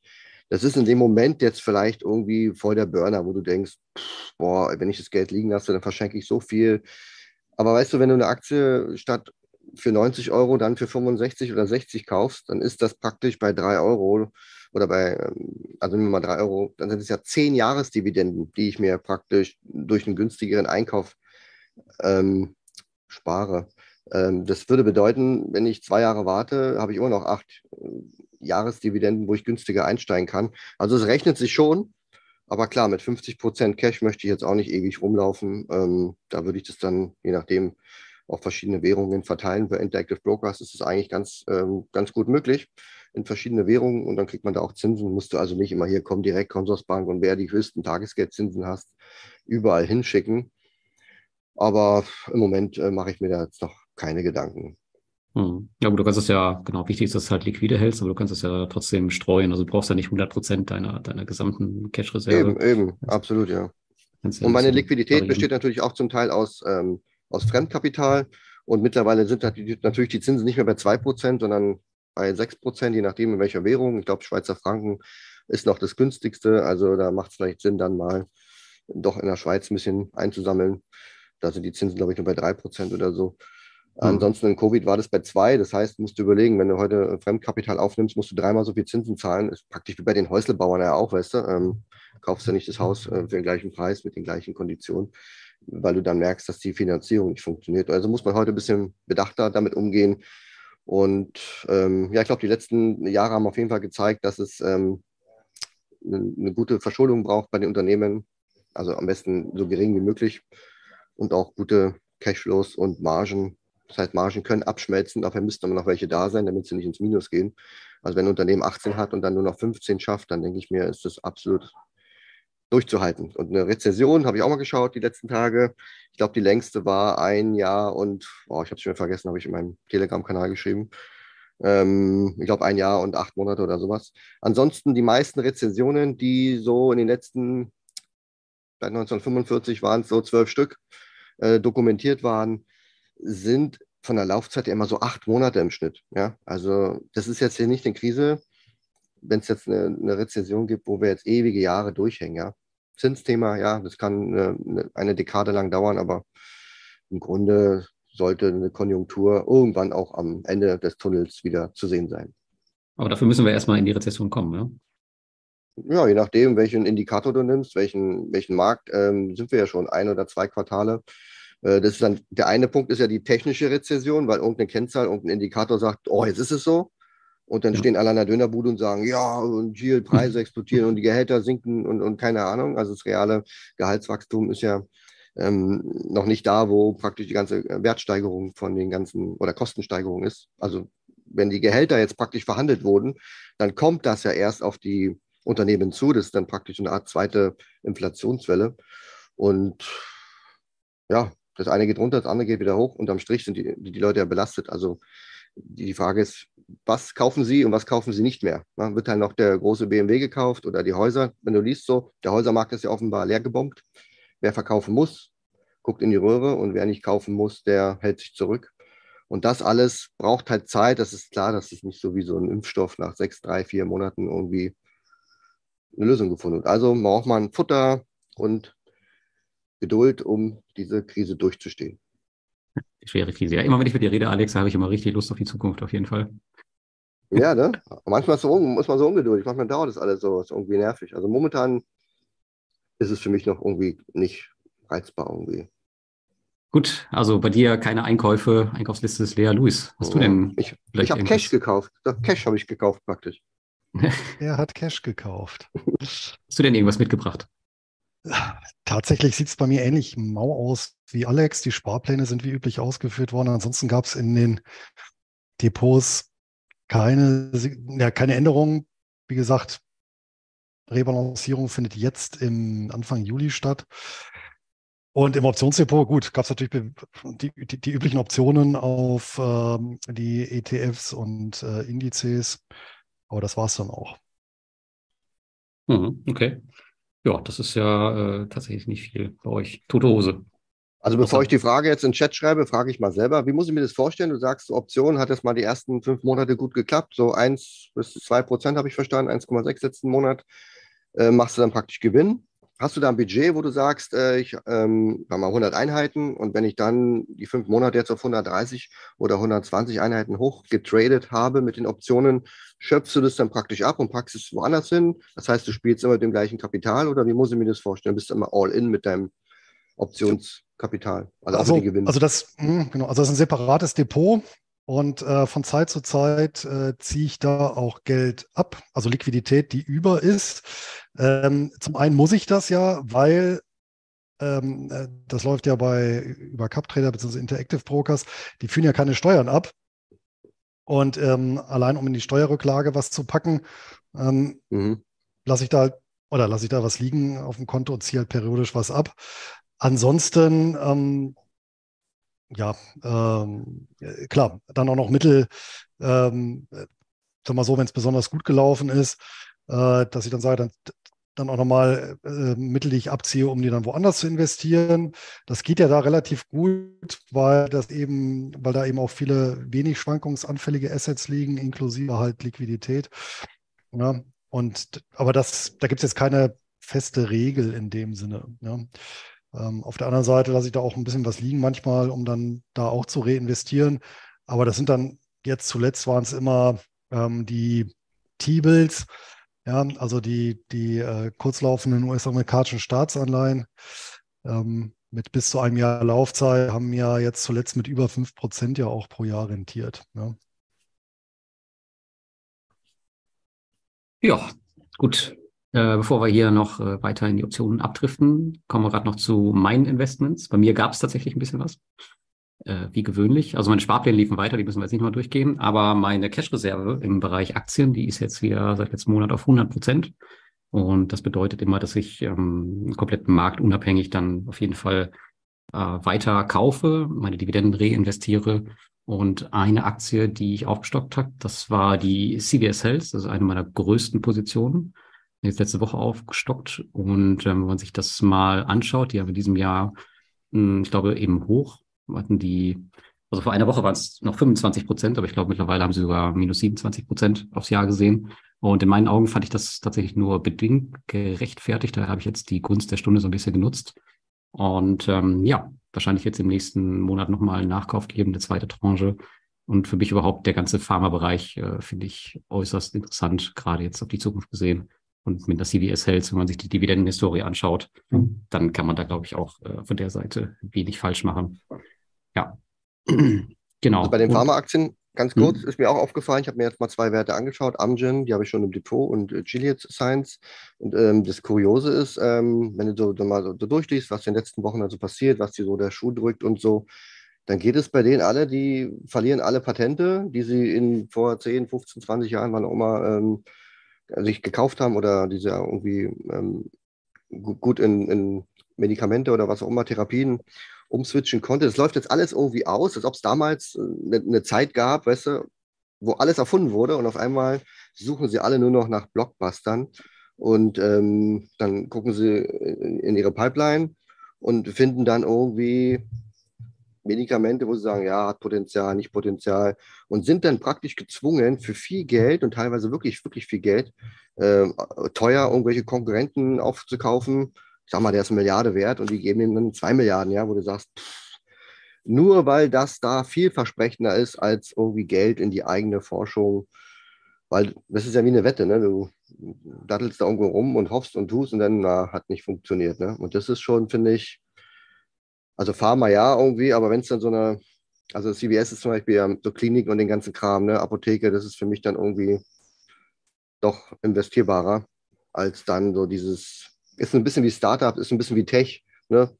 das ist in dem Moment jetzt vielleicht irgendwie voll der Burner, wo du denkst, pff, boah, wenn ich das Geld liegen lasse, dann verschenke ich so viel. Aber weißt du, wenn du eine Aktie statt für 90 Euro dann für 65 oder 60 kaufst, dann ist das praktisch bei 3 Euro oder bei, ähm, also nehmen wir mal drei Euro, dann sind es ja zehn Jahresdividenden, die ich mir praktisch durch einen günstigeren Einkauf ähm, spare. Ähm, das würde bedeuten, wenn ich zwei Jahre warte, habe ich immer noch acht äh, Jahresdividenden, wo ich günstiger einsteigen kann. Also es rechnet sich schon. Aber klar, mit 50% Cash möchte ich jetzt auch nicht ewig rumlaufen. Ähm, da würde ich das dann, je nachdem, auf verschiedene Währungen verteilen. Bei Interactive Brokers ist es eigentlich ganz, ähm, ganz gut möglich in verschiedene Währungen und dann kriegt man da auch Zinsen. Musst du also nicht immer hier kommen, direkt Consorsbank und wer die höchsten Tagesgeldzinsen hast, überall hinschicken. Aber im Moment äh, mache ich mir da jetzt noch keine Gedanken. Hm. Ja, gut, du kannst es ja, genau, wichtig ist, dass du halt liquide hältst, aber du kannst es ja trotzdem streuen. Also du brauchst ja nicht 100 Prozent deiner, deiner gesamten Cash-Reserve. Eben, eben, absolut, ja. ja und meine Liquidität variieren. besteht natürlich auch zum Teil aus, ähm, aus Fremdkapital. Und mittlerweile sind natürlich die Zinsen nicht mehr bei 2%, sondern bei 6 Prozent, je nachdem in welcher Währung. Ich glaube, Schweizer Franken ist noch das günstigste. Also da macht es vielleicht Sinn, dann mal doch in der Schweiz ein bisschen einzusammeln. Da sind die Zinsen, glaube ich, nur bei 3 Prozent oder so. Mhm. Ansonsten in Covid war das bei 2. Das heißt, musst du überlegen, wenn du heute Fremdkapital aufnimmst, musst du dreimal so viel Zinsen zahlen. Ist praktisch wie bei den Häuslebauern ja auch, weißt du. Ähm, kaufst du nicht das Haus äh, für den gleichen Preis mit den gleichen Konditionen, weil du dann merkst, dass die Finanzierung nicht funktioniert. Also muss man heute ein bisschen bedachter damit umgehen und ähm, ja, ich glaube, die letzten Jahre haben auf jeden Fall gezeigt, dass es ähm, eine, eine, gute Verschuldung braucht bei den Unternehmen. Also am besten so gering wie möglich und auch gute Cashflows und Margen. Das heißt, Margen können abschmelzen, dafür müssten aber noch welche da sein, damit sie nicht ins Minus gehen. Also wenn ein Unternehmen 18 hat und dann nur noch 15 schafft, dann denke ich mir, ist das absolut durchzuhalten. Und eine Rezession habe ich auch mal geschaut die letzten Tage. Ich glaube, die längste war ein Jahr und, oh, ich habe es schon vergessen, habe ich in meinem Telegram-Kanal geschrieben. Ähm, ich glaube, ein Jahr und acht Monate oder sowas. Ansonsten die meisten Rezensionen, die so in den letzten, seit 1945 waren es so zwölf Stück, äh, dokumentiert waren, sind von der Laufzeit ja immer so acht Monate im Schnitt. Ja, also das ist jetzt hier nicht eine Krise, wenn es jetzt eine, eine, Rezession gibt, wo wir jetzt ewige Jahre durchhängen. Ja, Zinsthema, ja, das kann eine, eine Dekade lang dauern, aber im Grunde sollte eine Konjunktur irgendwann auch am Ende des Tunnels wieder zu sehen sein. Aber dafür müssen wir erstmal in die Rezession kommen, ja? Ja, je nachdem, welchen Indikator du nimmst, welchen, welchen Markt, ähm, sind wir ja schon ein oder zwei Quartale. Äh, das ist dann, der eine Punkt ist ja die technische Rezession, weil irgendeine Kennzahl, irgendein Indikator sagt, oh, jetzt ist es so. Und dann ja. stehen alle an der Dönerbude und sagen, ja, und GIL, Preise explodieren und die Gehälter sinken und, und keine Ahnung. Also das reale Gehaltswachstum ist ja ähm, noch nicht da, wo praktisch die ganze Wertsteigerung von den ganzen oder Kostensteigerung ist. Also wenn die Gehälter jetzt praktisch verhandelt wurden, dann kommt das ja erst auf die Unternehmen zu. Das ist dann praktisch eine Art zweite Inflationswelle. Und ja, das eine geht runter, das andere geht wieder hoch. Unterm Strich sind die, die Leute ja belastet. Also die Frage ist, was kaufen sie und was kaufen sie nicht mehr? Na, wird halt noch der große BMW gekauft oder die Häuser? Wenn du liest so, der Häusermarkt ist ja offenbar leer gebombt. Wer verkaufen muss, guckt in die Röhre und wer nicht kaufen muss, der hält sich zurück. Und das alles braucht halt Zeit. Das ist klar, dass es nicht so wie so ein Impfstoff nach sechs, drei, vier Monaten irgendwie eine Lösung gefunden wird. Also braucht man Futter und Geduld, um diese Krise durchzustehen. Die schwere Krise. Ja, immer wenn ich mit dir rede, Alex, habe ich immer richtig Lust auf die Zukunft, auf jeden Fall. Ja, ne? Manchmal so, muss man so ungeduldig, manchmal dauert das alles so, ist irgendwie nervig. Also momentan ist es für mich noch irgendwie nicht reizbar irgendwie. Gut, also bei dir keine Einkäufe, Einkaufsliste ist leer. Luis, hast du denn? Ich, ich habe Cash gekauft. Cash habe ich gekauft praktisch. er hat Cash gekauft. Hast du denn irgendwas mitgebracht? Tatsächlich sieht es bei mir ähnlich mau aus wie Alex. Die Sparpläne sind wie üblich ausgeführt worden. Ansonsten gab es in den Depots keine, ja, keine Änderungen. Wie gesagt, Rebalancierung findet jetzt im Anfang Juli statt. Und im Optionsdepot, gut, gab es natürlich die, die, die, üblichen Optionen auf ähm, die ETFs und äh, Indizes, aber das war es dann auch. Mhm, okay. Ja, das ist ja äh, tatsächlich nicht viel bei euch. Tote Hose. Also bevor ich die Frage jetzt in den Chat schreibe, frage ich mal selber, wie muss ich mir das vorstellen? Du sagst, Option hat es mal die ersten fünf Monate gut geklappt, so 1 bis 2 Prozent habe ich verstanden, 1,6 letzten Monat, äh, machst du dann praktisch Gewinn. Hast du da ein Budget, wo du sagst, äh, ich ähm, mal 100 Einheiten und wenn ich dann die fünf Monate jetzt auf 130 oder 120 Einheiten hochgetradet habe mit den Optionen, schöpfst du das dann praktisch ab und packst es woanders hin? Das heißt, du spielst immer mit dem gleichen Kapital oder wie muss ich mir das vorstellen? Bist du immer all in mit deinem Optionskapital, also, also, also das, hm, genau, also das ist ein separates Depot. Und äh, von Zeit zu Zeit äh, ziehe ich da auch Geld ab, also Liquidität, die über ist. Ähm, zum einen muss ich das ja, weil ähm, äh, das läuft ja bei über CupTrader bzw. Interactive Brokers, die führen ja keine Steuern ab. Und ähm, allein um in die Steuerrücklage was zu packen, ähm, mhm. lasse ich da oder lasse ich da was liegen auf dem Konto und ziehe halt periodisch was ab. Ansonsten ähm, ja, ähm, klar, dann auch noch Mittel, ähm, sag mal so, wenn es besonders gut gelaufen ist, äh, dass ich dann sage, dann, dann auch nochmal äh, Mittel, die ich abziehe, um die dann woanders zu investieren. Das geht ja da relativ gut, weil das eben, weil da eben auch viele wenig schwankungsanfällige Assets liegen, inklusive halt Liquidität. Ja, und aber das, da gibt es jetzt keine feste Regel in dem Sinne. Ja. Ähm, auf der anderen Seite lasse ich da auch ein bisschen was liegen manchmal, um dann da auch zu reinvestieren. Aber das sind dann jetzt zuletzt waren es immer ähm, die T-Bills, ja, also die, die äh, kurzlaufenden US-amerikanischen Staatsanleihen ähm, mit bis zu einem Jahr Laufzeit haben ja jetzt zuletzt mit über 5 Prozent ja auch pro Jahr rentiert. Ja. Ja, gut. Äh, bevor wir hier noch äh, weiter in die Optionen abdriften, kommen wir gerade noch zu meinen Investments. Bei mir gab es tatsächlich ein bisschen was, äh, wie gewöhnlich. Also meine Sparpläne liefen weiter, die müssen wir jetzt nicht mal durchgehen. Aber meine Cash-Reserve im Bereich Aktien, die ist jetzt wieder seit letztem Monat auf 100 Prozent. Und das bedeutet immer, dass ich ähm, komplett marktunabhängig dann auf jeden Fall äh, weiter kaufe, meine Dividenden reinvestiere. Und eine Aktie, die ich aufgestockt habe, das war die CVS Health, das ist eine meiner größten Positionen jetzt letzte Woche aufgestockt. Und ähm, wenn man sich das mal anschaut, die haben in diesem Jahr, mh, hm, ich glaube, eben hoch, hatten die Also vor einer Woche waren es noch 25 Prozent, aber ich glaube mittlerweile haben sie sogar minus 27 Prozent aufs Jahr gesehen. Und in meinen Augen fand ich das tatsächlich nur bedingt gerechtfertigt. Da habe ich jetzt die Gunst der Stunde so ein bisschen genutzt. Und ähm, ja, wahrscheinlich jetzt im nächsten Monat nochmal einen Nachkauf geben, eine zweite Tranche. Und für mich überhaupt der ganze Pharmabereich äh, finde ich äußerst interessant, gerade jetzt auf die Zukunft gesehen. Und mit der CVS Health, wenn man sich die Dividendenhistorie anschaut, mhm. dann kann man da, glaube ich, auch äh, von der Seite wenig falsch machen. Ja, genau. Also bei den Pharmaaktien, ganz kurz, mhm. ist mir auch aufgefallen, ich habe mir jetzt mal zwei Werte angeschaut, Amgen, die habe ich schon im Depot und äh, Gilead Science. Und ähm, das Kuriose ist, ähm, wenn du so, mal so, so durchliest, was in den letzten Wochen also passiert, was dir so der Schuh drückt und so, dann geht es bei denen alle, die verlieren alle Patente, die sie in vor 10, 15, 20 Jahren, wann auch immer, ähm, sich gekauft haben oder die sie irgendwie ähm, gut in, in Medikamente oder was auch immer, Therapien umswitchen konnte. Das läuft jetzt alles irgendwie aus, als ob es damals eine, äh, eine, Zeit gab, weißt du, wo alles erfunden wurde und auf einmal suchen sie alle nur noch nach Blockbustern und ähm, dann gucken sie in, in ihre Pipeline und finden dann irgendwie Medikamente, wo sie sagen, ja, hat Potenzial, nicht Potenzial und sind dann praktisch gezwungen, für viel Geld und teilweise wirklich, wirklich viel Geld, äh, teuer irgendwelche Konkurrenten aufzukaufen, sag mal, der ist eine Milliarde wert und die geben ihm dann zwei Milliarden, ja, wo du sagst, pff, nur weil das da vielversprechender ist als irgendwie Geld in die eigene Forschung, weil das ist ja wie eine Wette, ne? Du dattelst da irgendwo rum und hoffst und tust und dann na, hat nicht funktioniert, ne? Und das ist schon, finde ich, also Pharma ja irgendwie, aber wenn es dann so eine, also CVS ist zum Beispiel so Klinik und den ganzen Kram, ne? Apotheke, das ist für mich dann irgendwie doch investierbarer als dann so dieses ist ein bisschen wie Startup, ist ein bisschen wie Tech, ne?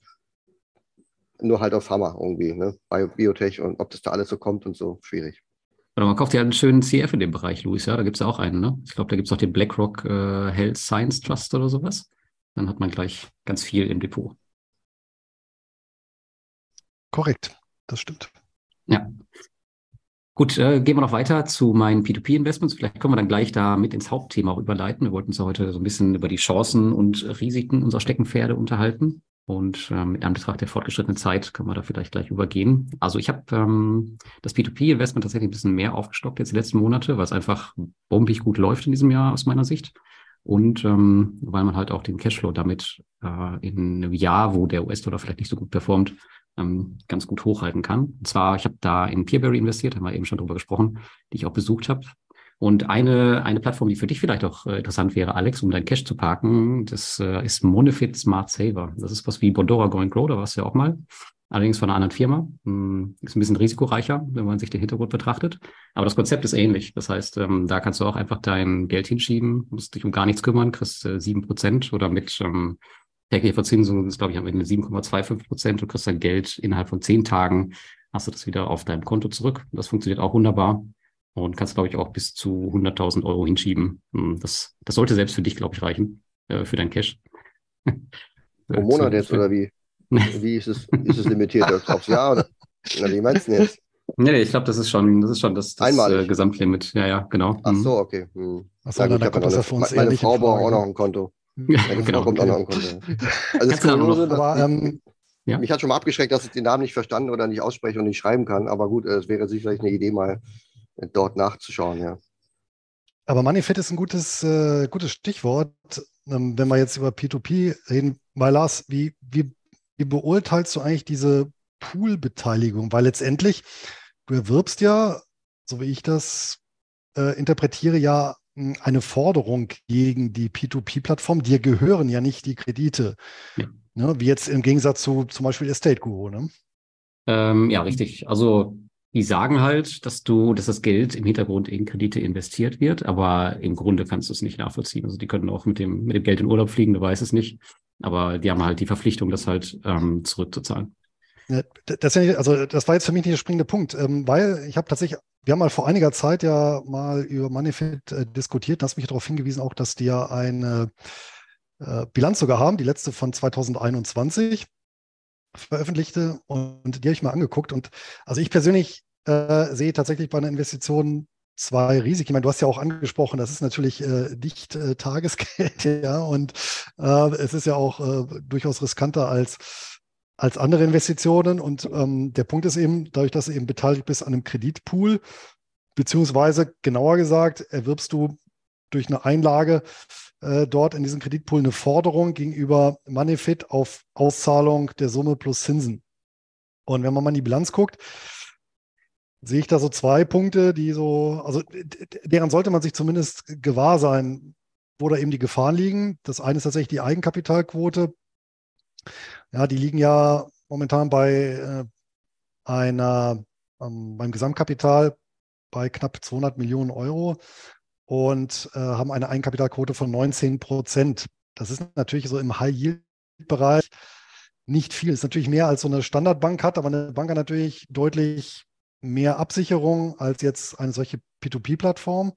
Nur halt auf Hammer irgendwie, ne? Bei Biotech und ob das da alles so kommt und so, schwierig. Oder man kauft ja einen schönen CF in dem Bereich, Luis, ja, da gibt es ja auch einen, ne? Ich glaube, da gibt es auch den BlackRock äh, Health Science Trust oder sowas. Dann hat man gleich ganz viel im Depot. Korrekt, das stimmt. Ja. Gut, äh, gehen wir noch weiter zu meinen P2P-Investments. Vielleicht können wir dann gleich da mit ins Hauptthema auch überleiten. Wir wollten uns ja heute so ein bisschen über die Chancen und Risiken unserer Steckenpferde unterhalten. Und ähm, in Anbetracht der fortgeschrittenen Zeit können wir da vielleicht gleich übergehen. Also ich habe ähm, das P2P-Investment tatsächlich ein bisschen mehr aufgestockt jetzt die letzten Monate, weil es einfach bombig gut läuft in diesem Jahr aus meiner Sicht. Und ähm, weil man halt auch den Cashflow damit äh, in einem Jahr, wo der US-Dollar vielleicht nicht so gut performt, ähm, ganz gut hochhalten kann. Und zwar, ich habe da in Peerberry investiert, haben wir eben schon drüber gesprochen, die ich auch besucht habe. Und eine, eine Plattform, die für dich vielleicht auch äh, interessant wäre, Alex, um dein Cash zu parken, das äh, ist Monofit Smart Saver. Das ist was wie Bondora Go and Grow, da warst du ja auch mal. Allerdings von einer anderen Firma. Hm, ist ein bisschen risikoreicher, wenn man sich den Hintergrund betrachtet. Aber das Konzept ist ähnlich. Das heißt, ähm, da kannst du auch einfach dein Geld hinschieben, musst dich um gar nichts kümmern, kriegst sieben äh, Prozent oder mit ähm, tägliche Verzinsung ist, glaube ich, am Ende 7,25 Prozent. Du kriegst dein Geld innerhalb von zehn Tagen, hast du das wieder auf deinem Konto zurück. Das funktioniert auch wunderbar und kannst, glaube ich, auch bis zu 100.000 Euro hinschieben. Hm, das, das sollte selbst für dich, glaube ich, reichen, äh, für dein Cash. Pro Monat jetzt oder wie? Wie ist es, ist es limitiert aufs Jahr oder? Na, wie meinst du jetzt? Nee, ich glaube, das ist schon, das ist schon das, das äh, Gesamtlimit. Ja, ja, genau. Ach so, okay. Hm. Achso, dann, dann kommt das ja für uns Meine Frau braucht auch noch ein Konto. Ja, genau. kommt auch noch ein Konto. Also das Kuriose, aber, ähm, ja. mich hat schon mal abgeschreckt, dass ich den Namen nicht verstanden oder nicht ausspreche und nicht schreiben kann. Aber gut, es wäre sicherlich eine Idee, mal dort nachzuschauen, ja. Aber Moneyfit ist ein gutes, äh, gutes Stichwort, ähm, wenn wir jetzt über P2P reden. Weil Lars, wie, wie, wie beurteilst du eigentlich diese Pool-Beteiligung? Weil letztendlich, du erwirbst ja, so wie ich das äh, interpretiere, ja eine Forderung gegen die P2P-Plattform. Dir gehören ja nicht die Kredite. Ja. Ne, wie jetzt im Gegensatz zu zum Beispiel Estate Guru. Ne? Ähm, ja, richtig. Also die sagen halt, dass du, dass das Geld im Hintergrund in Kredite investiert wird, aber im Grunde kannst du es nicht nachvollziehen. Also die können auch mit dem, mit dem Geld in Urlaub fliegen, du weißt es nicht. Aber die haben halt die Verpflichtung, das halt ähm, zurückzuzahlen. Das, also das war jetzt für mich nicht der springende Punkt, ähm, weil ich habe tatsächlich wir haben mal vor einiger Zeit ja mal über Moneyfit äh, diskutiert. Da hast mich darauf hingewiesen, auch, dass die ja eine äh, Bilanz sogar haben, die letzte von 2021 veröffentlichte. Und die habe ich mal angeguckt. Und also ich persönlich äh, sehe tatsächlich bei einer Investition zwei Risiken. Ich meine, du hast ja auch angesprochen, das ist natürlich äh, nicht äh, Tagesgeld, ja, und äh, es ist ja auch äh, durchaus riskanter als als andere Investitionen. Und ähm, der Punkt ist eben, dadurch, dass du eben beteiligt bist an einem Kreditpool, beziehungsweise genauer gesagt, erwirbst du durch eine Einlage äh, dort in diesem Kreditpool eine Forderung gegenüber Moneyfit auf Auszahlung der Summe plus Zinsen. Und wenn man mal in die Bilanz guckt, sehe ich da so zwei Punkte, die so, also deren sollte man sich zumindest gewahr sein, wo da eben die Gefahren liegen. Das eine ist tatsächlich die Eigenkapitalquote. Ja, die liegen ja momentan bei äh, einer, ähm, beim Gesamtkapital bei knapp 200 Millionen Euro und äh, haben eine Eigenkapitalquote von 19 Prozent. Das ist natürlich so im High-Yield-Bereich nicht viel. Das ist natürlich mehr als so eine Standardbank hat, aber eine Bank hat natürlich deutlich mehr Absicherung als jetzt eine solche P2P-Plattform.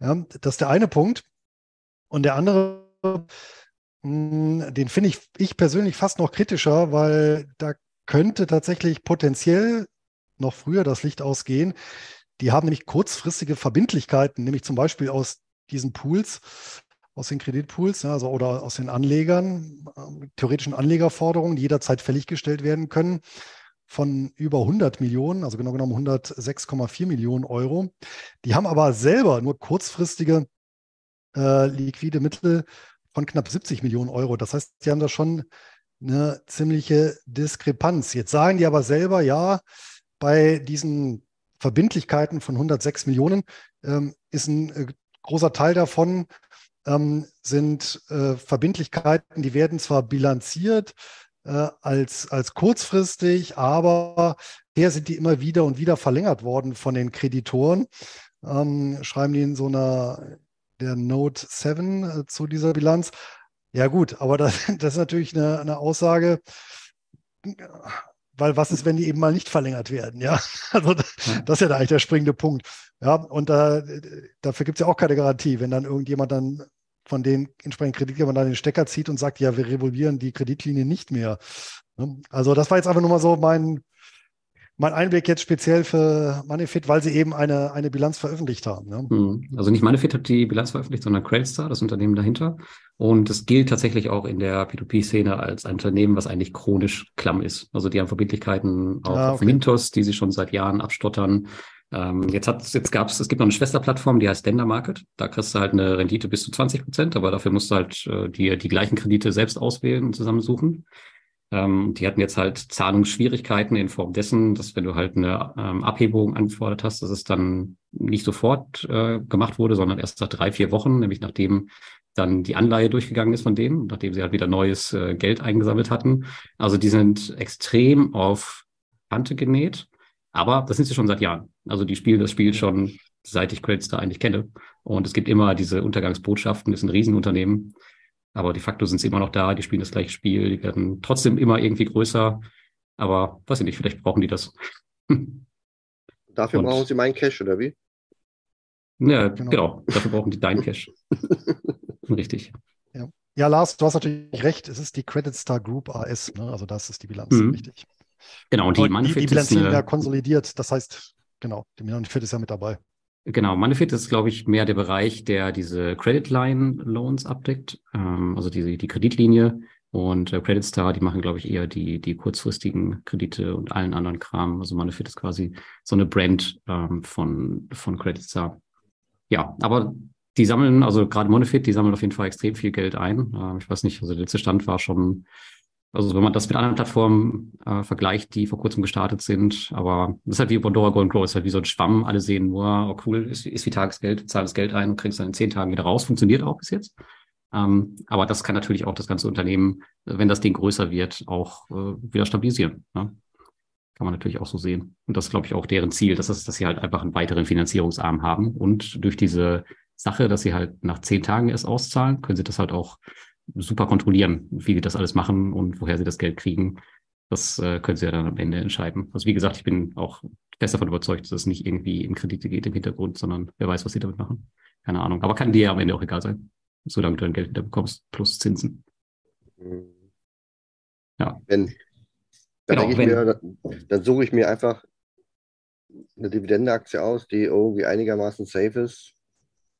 Ja, das ist der eine Punkt. Und der andere, den finde ich, ich persönlich fast noch kritischer, weil da könnte tatsächlich potenziell noch früher das Licht ausgehen. Die haben nämlich kurzfristige Verbindlichkeiten, nämlich zum Beispiel aus diesen Pools, aus den Kreditpools, also oder aus den Anlegern, äh, theoretischen Anlegerforderungen, die jederzeit fällig gestellt werden können von über 100 Millionen, also genau genommen 106,4 Millionen Euro. Die haben aber selber nur kurzfristige äh, liquide Mittel von knapp 70 Millionen Euro. Das heißt, die haben da schon eine ziemliche Diskrepanz. Jetzt sagen die aber selber, ja, bei diesen Verbindlichkeiten von 106 Millionen ähm, ist ein äh, großer Teil davon ähm, sind äh, Verbindlichkeiten, die werden zwar bilanziert, äh, als, als kurzfristig, aber her sind die immer wieder und wieder verlängert worden von den Kreditoren. Ähm, schreiben die in so einer, der Note 7 äh, zu dieser Bilanz. Ja gut, aber das, das ist natürlich eine, eine Aussage, weil was ist, wenn die eben mal nicht verlängert werden? Ja, also das, das ist ja eigentlich der springende Punkt. Ja, und da, dafür gibt es ja auch keine Garantie, wenn dann irgendjemand dann von den entsprechenden Kreditgebern dann den Stecker zieht und sagt, ja, wir revolvieren die Kreditlinie nicht mehr. Ne? Also das war jetzt einfach nur mal so mein, mein Einblick jetzt speziell für Moneyfit, weil sie eben eine, eine Bilanz veröffentlicht haben. Ne? Hm. Also nicht Moneyfit hat die Bilanz veröffentlicht, sondern Creditstar, das Unternehmen dahinter. Und es gilt tatsächlich auch in der P2P-Szene als ein Unternehmen, was eigentlich chronisch klamm ist. Also die haben Verbindlichkeiten auch ah, okay. auf Mintos, die sie schon seit Jahren abstottern. Ähm, jetzt hat jetzt gab es, es gibt noch eine Schwesterplattform, die heißt Dender Market. Da kriegst du halt eine Rendite bis zu 20 Prozent, aber dafür musst du halt äh, dir die gleichen Kredite selbst auswählen und zusammensuchen. Ähm, die hatten jetzt halt Zahlungsschwierigkeiten in Form dessen, dass wenn du halt eine ähm, Abhebung angefordert hast, dass es dann nicht sofort äh, gemacht wurde, sondern erst nach drei, vier Wochen, nämlich nachdem dann die Anleihe durchgegangen ist von denen, nachdem sie halt wieder neues äh, Geld eingesammelt hatten. Also die sind extrem auf Kante genäht. Aber das sind sie schon seit Jahren. Also die spielen das Spiel schon, seit ich Credits da eigentlich kenne. Und es gibt immer diese Untergangsbotschaften, das sind Riesenunternehmen. Aber de facto sind sie immer noch da, die spielen das gleiche Spiel, die werden trotzdem immer irgendwie größer. Aber weiß ich nicht, vielleicht brauchen die das. Dafür Und, brauchen sie meinen Cash, oder wie? Ja, genau. genau. Dafür brauchen die deinen Cash. Richtig. Ja. ja. Lars, du hast natürlich recht. Es ist die Credit Star Group AS. Ne? Also das ist die Bilanz, mhm. richtig. Genau, und die Manfit die, die Bilanz ist eine, ja konsolidiert. Das heißt, genau, die Manfit ist ja mit dabei. Genau, Manfit ist, glaube ich, mehr der Bereich, der diese Credit Line Loans abdeckt, ähm, also die, die Kreditlinie. Und äh, Credit Star, die machen, glaube ich, eher die, die kurzfristigen Kredite und allen anderen Kram. Also Manfit ist quasi so eine Brand ähm, von, von Credit Star. Ja, aber die sammeln, also gerade Monefit, die sammeln auf jeden Fall extrem viel Geld ein. Äh, ich weiß nicht, also der letzte Stand war schon also wenn man das mit anderen Plattformen äh, vergleicht, die vor kurzem gestartet sind, aber das ist halt wie Bondora Golden Grow, ist halt wie so ein Schwamm. Alle sehen nur, oh cool, ist, ist wie Tagesgeld, zahl das Geld ein und kriegst dann in zehn Tagen wieder raus. Funktioniert auch bis jetzt. Ähm, aber das kann natürlich auch das ganze Unternehmen, wenn das Ding größer wird, auch äh, wieder stabilisieren. Ne? Kann man natürlich auch so sehen. Und das ist, glaube ich, auch deren Ziel, dass, das, dass sie halt einfach einen weiteren Finanzierungsarm haben. Und durch diese Sache, dass sie halt nach zehn Tagen erst auszahlen, können sie das halt auch super kontrollieren, wie die das alles machen und woher sie das Geld kriegen. Das äh, können sie ja dann am Ende entscheiden. Also wie gesagt, ich bin auch fest davon überzeugt, dass es nicht irgendwie in Kredite geht im Hintergrund, sondern wer weiß, was sie damit machen. Keine Ahnung. Aber kann dir ja am Ende auch egal sein, solange du dein Geld wieder bekommst, plus Zinsen. Ja. Wenn, dann, genau, wenn, mir, dann suche ich mir einfach eine Dividendeaktie aus, die irgendwie einigermaßen safe ist.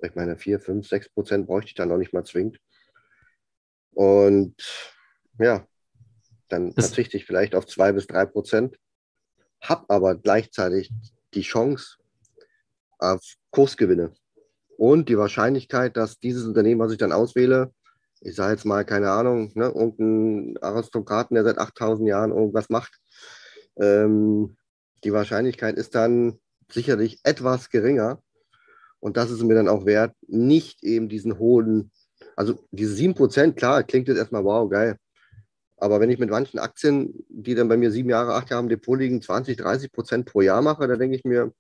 Ich meine, 4, 5, 6 Prozent bräuchte ich dann noch nicht mal zwingend. Und ja, Dann das verzichte ich vielleicht auf zwei bis drei Prozent, habe aber gleichzeitig die Chance auf Kursgewinne und die Wahrscheinlichkeit, dass dieses Unternehmen, was ich dann auswähle, ich sage jetzt mal, keine Ahnung, ne, irgendein Aristokraten, der seit 8000 Jahren irgendwas macht, ähm, die Wahrscheinlichkeit ist dann sicherlich etwas geringer. Und das ist mir dann auch wert, nicht eben diesen hohen, also diese 7%, klar, klingt jetzt erstmal wow, geil. Aber wenn ich mit manchen Aktien, die dann bei mir sieben Jahre, acht Jahre im Depot liegen, 20, 30 Prozent pro Jahr mache, da denke ich mir,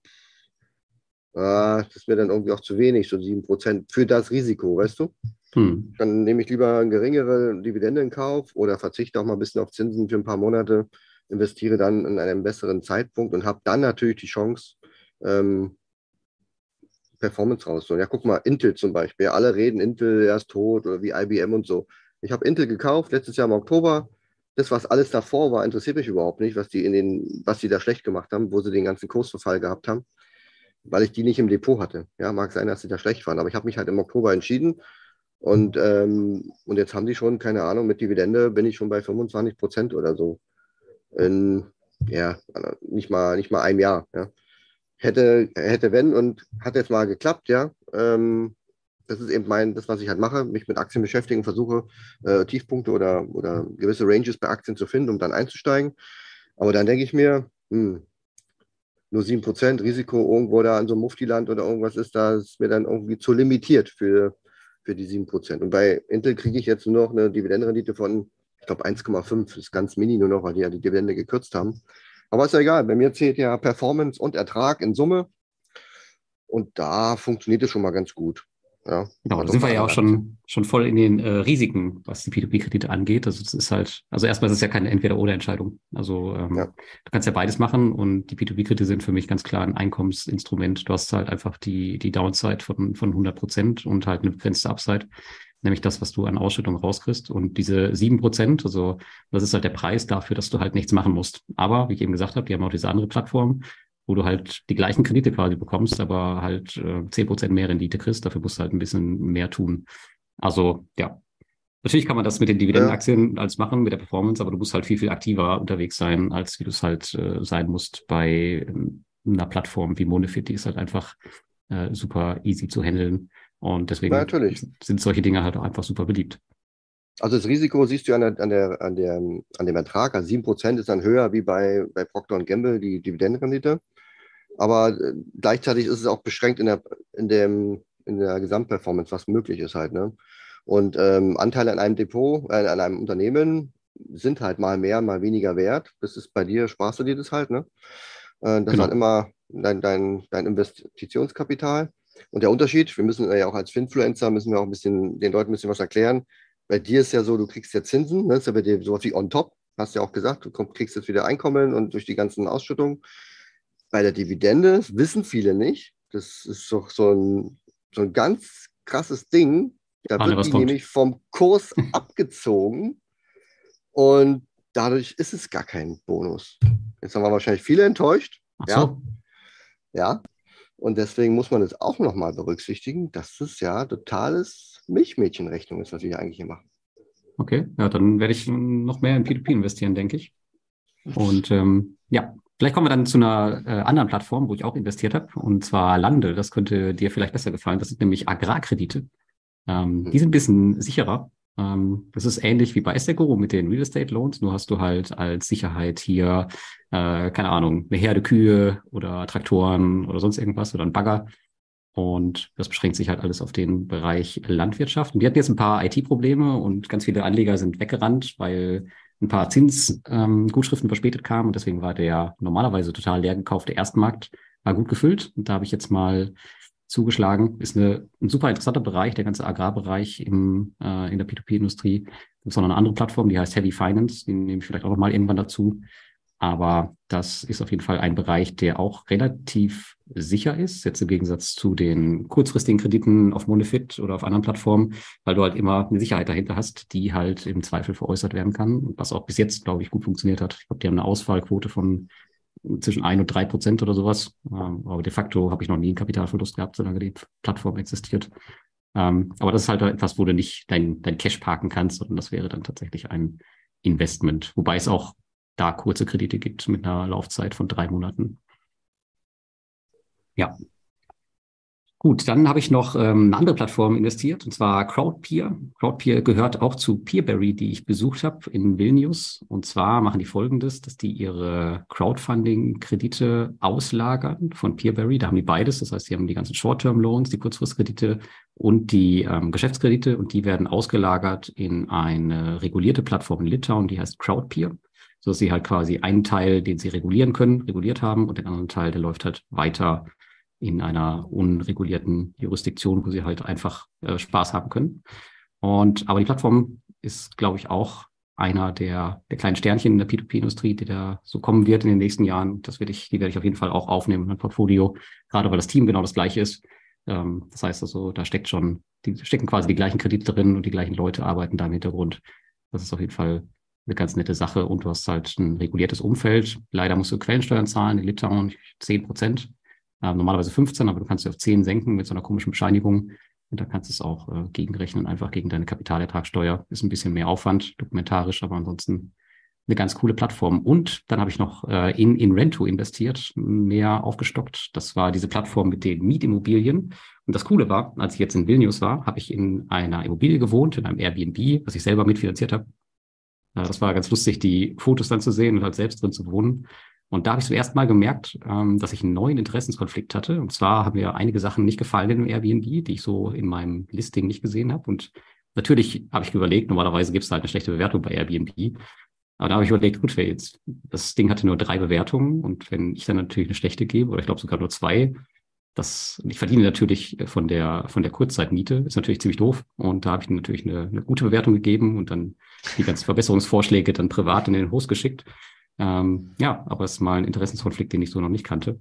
ah, das ist mir dann irgendwie auch zu wenig, so sieben Prozent für das Risiko, weißt du? Hm. Dann nehme ich lieber eine geringere Dividende in Kauf oder verzichte auch mal ein bisschen auf Zinsen für ein paar Monate, investiere dann in einem besseren Zeitpunkt und habe dann natürlich die Chance, ähm, Performance rauszuholen. Ja, guck mal, Intel zum Beispiel. Alle reden, Intel, er ist tot oder wie IBM und so. Ich habe Intel gekauft, letztes Jahr im Oktober. Das, was alles davor war, interessiert mich überhaupt nicht, was die in den, was die da schlecht gemacht haben, wo sie den ganzen Kursverfall gehabt haben, weil ich die nicht im Depot hatte. Ja, mag sein, dass sie da schlecht waren, aber ich habe mich halt im Oktober entschieden und, ähm, und jetzt haben die schon, keine Ahnung, mit Dividende bin ich schon bei 25 Prozent oder so. In, ja, nicht mal, nicht mal einem Jahr. Ja. Hätte, hätte, wenn und hat jetzt mal geklappt, ja. Ähm, das ist eben mein, das, was ich halt mache, mich mit Aktien beschäftigen, versuche äh, Tiefpunkte oder, oder gewisse Ranges bei Aktien zu finden, um dann einzusteigen. Aber dann denke ich mir, hm, nur 7% Risiko irgendwo da in so einem Muftiland oder irgendwas ist, da ist mir dann irgendwie zu limitiert für, für die 7%. Und bei Intel kriege ich jetzt nur noch eine Dividendenrendite von, ich glaube, 1,5. Das ist ganz mini nur noch, weil die ja die Dividende gekürzt haben. Aber ist ja egal. Bei mir zählt ja Performance und Ertrag in Summe. Und da funktioniert es schon mal ganz gut. Ja, genau, da sind wir ja auch schon, schon voll in den äh, Risiken, was die P2P-Kredite angeht. Also es ist halt, also erstmal ist es ja keine Entweder-Oder-Entscheidung. Also ähm, ja. du kannst ja beides machen und die P2P-Kredite sind für mich ganz klar ein Einkommensinstrument. Du hast halt einfach die, die Downside von, von 100 Prozent und halt eine begrenzte Upside, nämlich das, was du an Ausschüttung rauskriegst. Und diese 7 Prozent, also das ist halt der Preis dafür, dass du halt nichts machen musst. Aber, wie ich eben gesagt habe, die haben auch diese andere Plattform, wo du halt die gleichen Kredite quasi bekommst, aber halt äh, zehn Prozent mehr Rendite kriegst. Dafür musst du halt ein bisschen mehr tun. Also ja, natürlich kann man das mit den Dividendenaktien ja. als machen, mit der Performance, aber du musst halt viel, viel aktiver unterwegs sein, als wie du es halt äh, sein musst bei äh, einer Plattform wie Monefit. Die ist halt einfach äh, super easy zu handeln. Und deswegen ja, sind solche Dinge halt auch einfach super beliebt. Also das Risiko siehst du an, der, an, der, an, der, an dem Ertrag. Also 7% ist dann höher wie bei, bei Procter Gamble, die Dividendenrendite. Aber äh, gleichzeitig ist es auch beschränkt in der, in dem, in der Gesamtperformance, was möglich ist halt. Ne? Und ähm, Anteile an einem Depot, äh, an einem Unternehmen sind halt mal mehr, mal weniger wert. Das ist bei dir, sparst du dir das halt. Ne? Äh, das genau. ist halt immer dein, dein, dein Investitionskapital. Und der Unterschied, wir müssen ja auch als Finfluencer, müssen wir auch ein bisschen den Leuten ein bisschen was erklären. Bei dir ist ja so, du kriegst ja Zinsen, ne? das ist ja bei dir sowas wie on top, hast ja auch gesagt, du kriegst jetzt wieder Einkommen und durch die ganzen Ausschüttungen bei der Dividende, wissen viele nicht, das ist doch so ein, so ein ganz krasses Ding. Da wird die kommt. nämlich vom Kurs abgezogen und dadurch ist es gar kein Bonus. Jetzt haben wir wahrscheinlich viele enttäuscht. So. Ja. ja. Und deswegen muss man es auch nochmal berücksichtigen, dass es ja totales Milchmädchenrechnung ist, was wir hier eigentlich hier machen. Okay, ja, dann werde ich noch mehr in P2P investieren, denke ich. Und ähm, ja, Vielleicht kommen wir dann zu einer äh, anderen Plattform, wo ich auch investiert habe, und zwar Lande. Das könnte dir vielleicht besser gefallen. Das sind nämlich Agrarkredite. Ähm, mhm. Die sind ein bisschen sicherer. Ähm, das ist ähnlich wie bei Estegoro mit den Real Estate Loans. Nur hast du halt als Sicherheit hier, äh, keine Ahnung, eine Herde Kühe oder Traktoren oder sonst irgendwas oder ein Bagger. Und das beschränkt sich halt alles auf den Bereich Landwirtschaft. Und die hatten jetzt ein paar IT-Probleme und ganz viele Anleger sind weggerannt, weil ein paar Zinsgutschriften ähm, verspätet kamen und deswegen war der normalerweise total leer gekaufte Erstmarkt war gut gefüllt. Und da habe ich jetzt mal zugeschlagen. Ist eine, ein super interessanter Bereich, der ganze Agrarbereich im, äh, in der P2P-Industrie. Es noch eine andere Plattform, die heißt Heavy Finance. Die nehme ich vielleicht auch noch mal irgendwann dazu. Aber das ist auf jeden Fall ein Bereich, der auch relativ sicher ist, jetzt im Gegensatz zu den kurzfristigen Krediten auf Monefit oder auf anderen Plattformen, weil du halt immer eine Sicherheit dahinter hast, die halt im Zweifel veräußert werden kann, was auch bis jetzt, glaube ich, gut funktioniert hat. Ich glaube, die haben eine Ausfallquote von zwischen ein und drei Prozent oder sowas. Ähm, aber de facto habe ich noch nie einen Kapitalverlust gehabt, solange die Plattform existiert. Ähm, aber das ist halt etwas, wo du nicht dein, dein Cash parken kannst, sondern das wäre dann tatsächlich ein Investment, wobei es auch da kurze Kredite gibt mit einer Laufzeit von drei Monaten. Ja, Gut, dann habe ich noch ähm, eine andere Plattform investiert, und zwar Crowdpeer. Crowdpeer gehört auch zu Peerberry, die ich besucht habe in Vilnius. Und zwar machen die folgendes, dass die ihre Crowdfunding-Kredite auslagern von Peerberry. Da haben die beides. Das heißt, die haben die ganzen Short-Term-Loans, die Kurzfristkredite und die ähm, Geschäftskredite. Und die werden ausgelagert in eine regulierte Plattform in Litauen, die heißt Crowdpeer. So dass sie halt quasi einen Teil, den sie regulieren können, reguliert haben und den anderen Teil, der läuft halt weiter in einer unregulierten Jurisdiktion, wo sie halt einfach äh, Spaß haben können. Und aber die Plattform ist, glaube ich, auch einer der, der kleinen Sternchen in der P2P-Industrie, die da so kommen wird in den nächsten Jahren. Das werde ich, die werde ich auf jeden Fall auch aufnehmen in mein Portfolio, gerade weil das Team genau das gleiche ist. Ähm, das heißt also, da steckt schon, die stecken quasi die gleichen Kredite drin und die gleichen Leute arbeiten da im Hintergrund. Das ist auf jeden Fall eine ganz nette Sache und du hast halt ein reguliertes Umfeld. Leider musst du Quellensteuern zahlen in Litauen, 10 Prozent. Äh, normalerweise 15, aber du kannst sie auf 10 senken mit so einer komischen Bescheinigung. Und da kannst du es auch äh, gegenrechnen, einfach gegen deine Kapitalertragssteuer. Ist ein bisschen mehr Aufwand, dokumentarisch, aber ansonsten eine ganz coole Plattform. Und dann habe ich noch äh, in, in Rento investiert, mehr aufgestockt. Das war diese Plattform mit den Mietimmobilien. Und das Coole war, als ich jetzt in Vilnius war, habe ich in einer Immobilie gewohnt, in einem Airbnb, was ich selber mitfinanziert habe. Äh, das war ganz lustig, die Fotos dann zu sehen und halt selbst drin zu wohnen. Und da habe ich zum ersten Mal gemerkt, ähm, dass ich einen neuen Interessenskonflikt hatte. Und zwar haben mir einige Sachen nicht gefallen in dem Airbnb, die ich so in meinem Listing nicht gesehen habe. Und natürlich habe ich überlegt, normalerweise gibt es halt eine schlechte Bewertung bei Airbnb. Aber da habe ich überlegt, gut, jetzt, das Ding hatte nur drei Bewertungen und wenn ich dann natürlich eine schlechte gebe, oder ich glaube sogar nur zwei, das, ich verdiene natürlich von der, von der Kurzzeitmiete, ist natürlich ziemlich doof. Und da habe ich natürlich eine, eine gute Bewertung gegeben und dann die ganzen Verbesserungsvorschläge dann privat in den Host geschickt. Ähm, ja, aber es ist mal ein Interessenskonflikt, den ich so noch nicht kannte.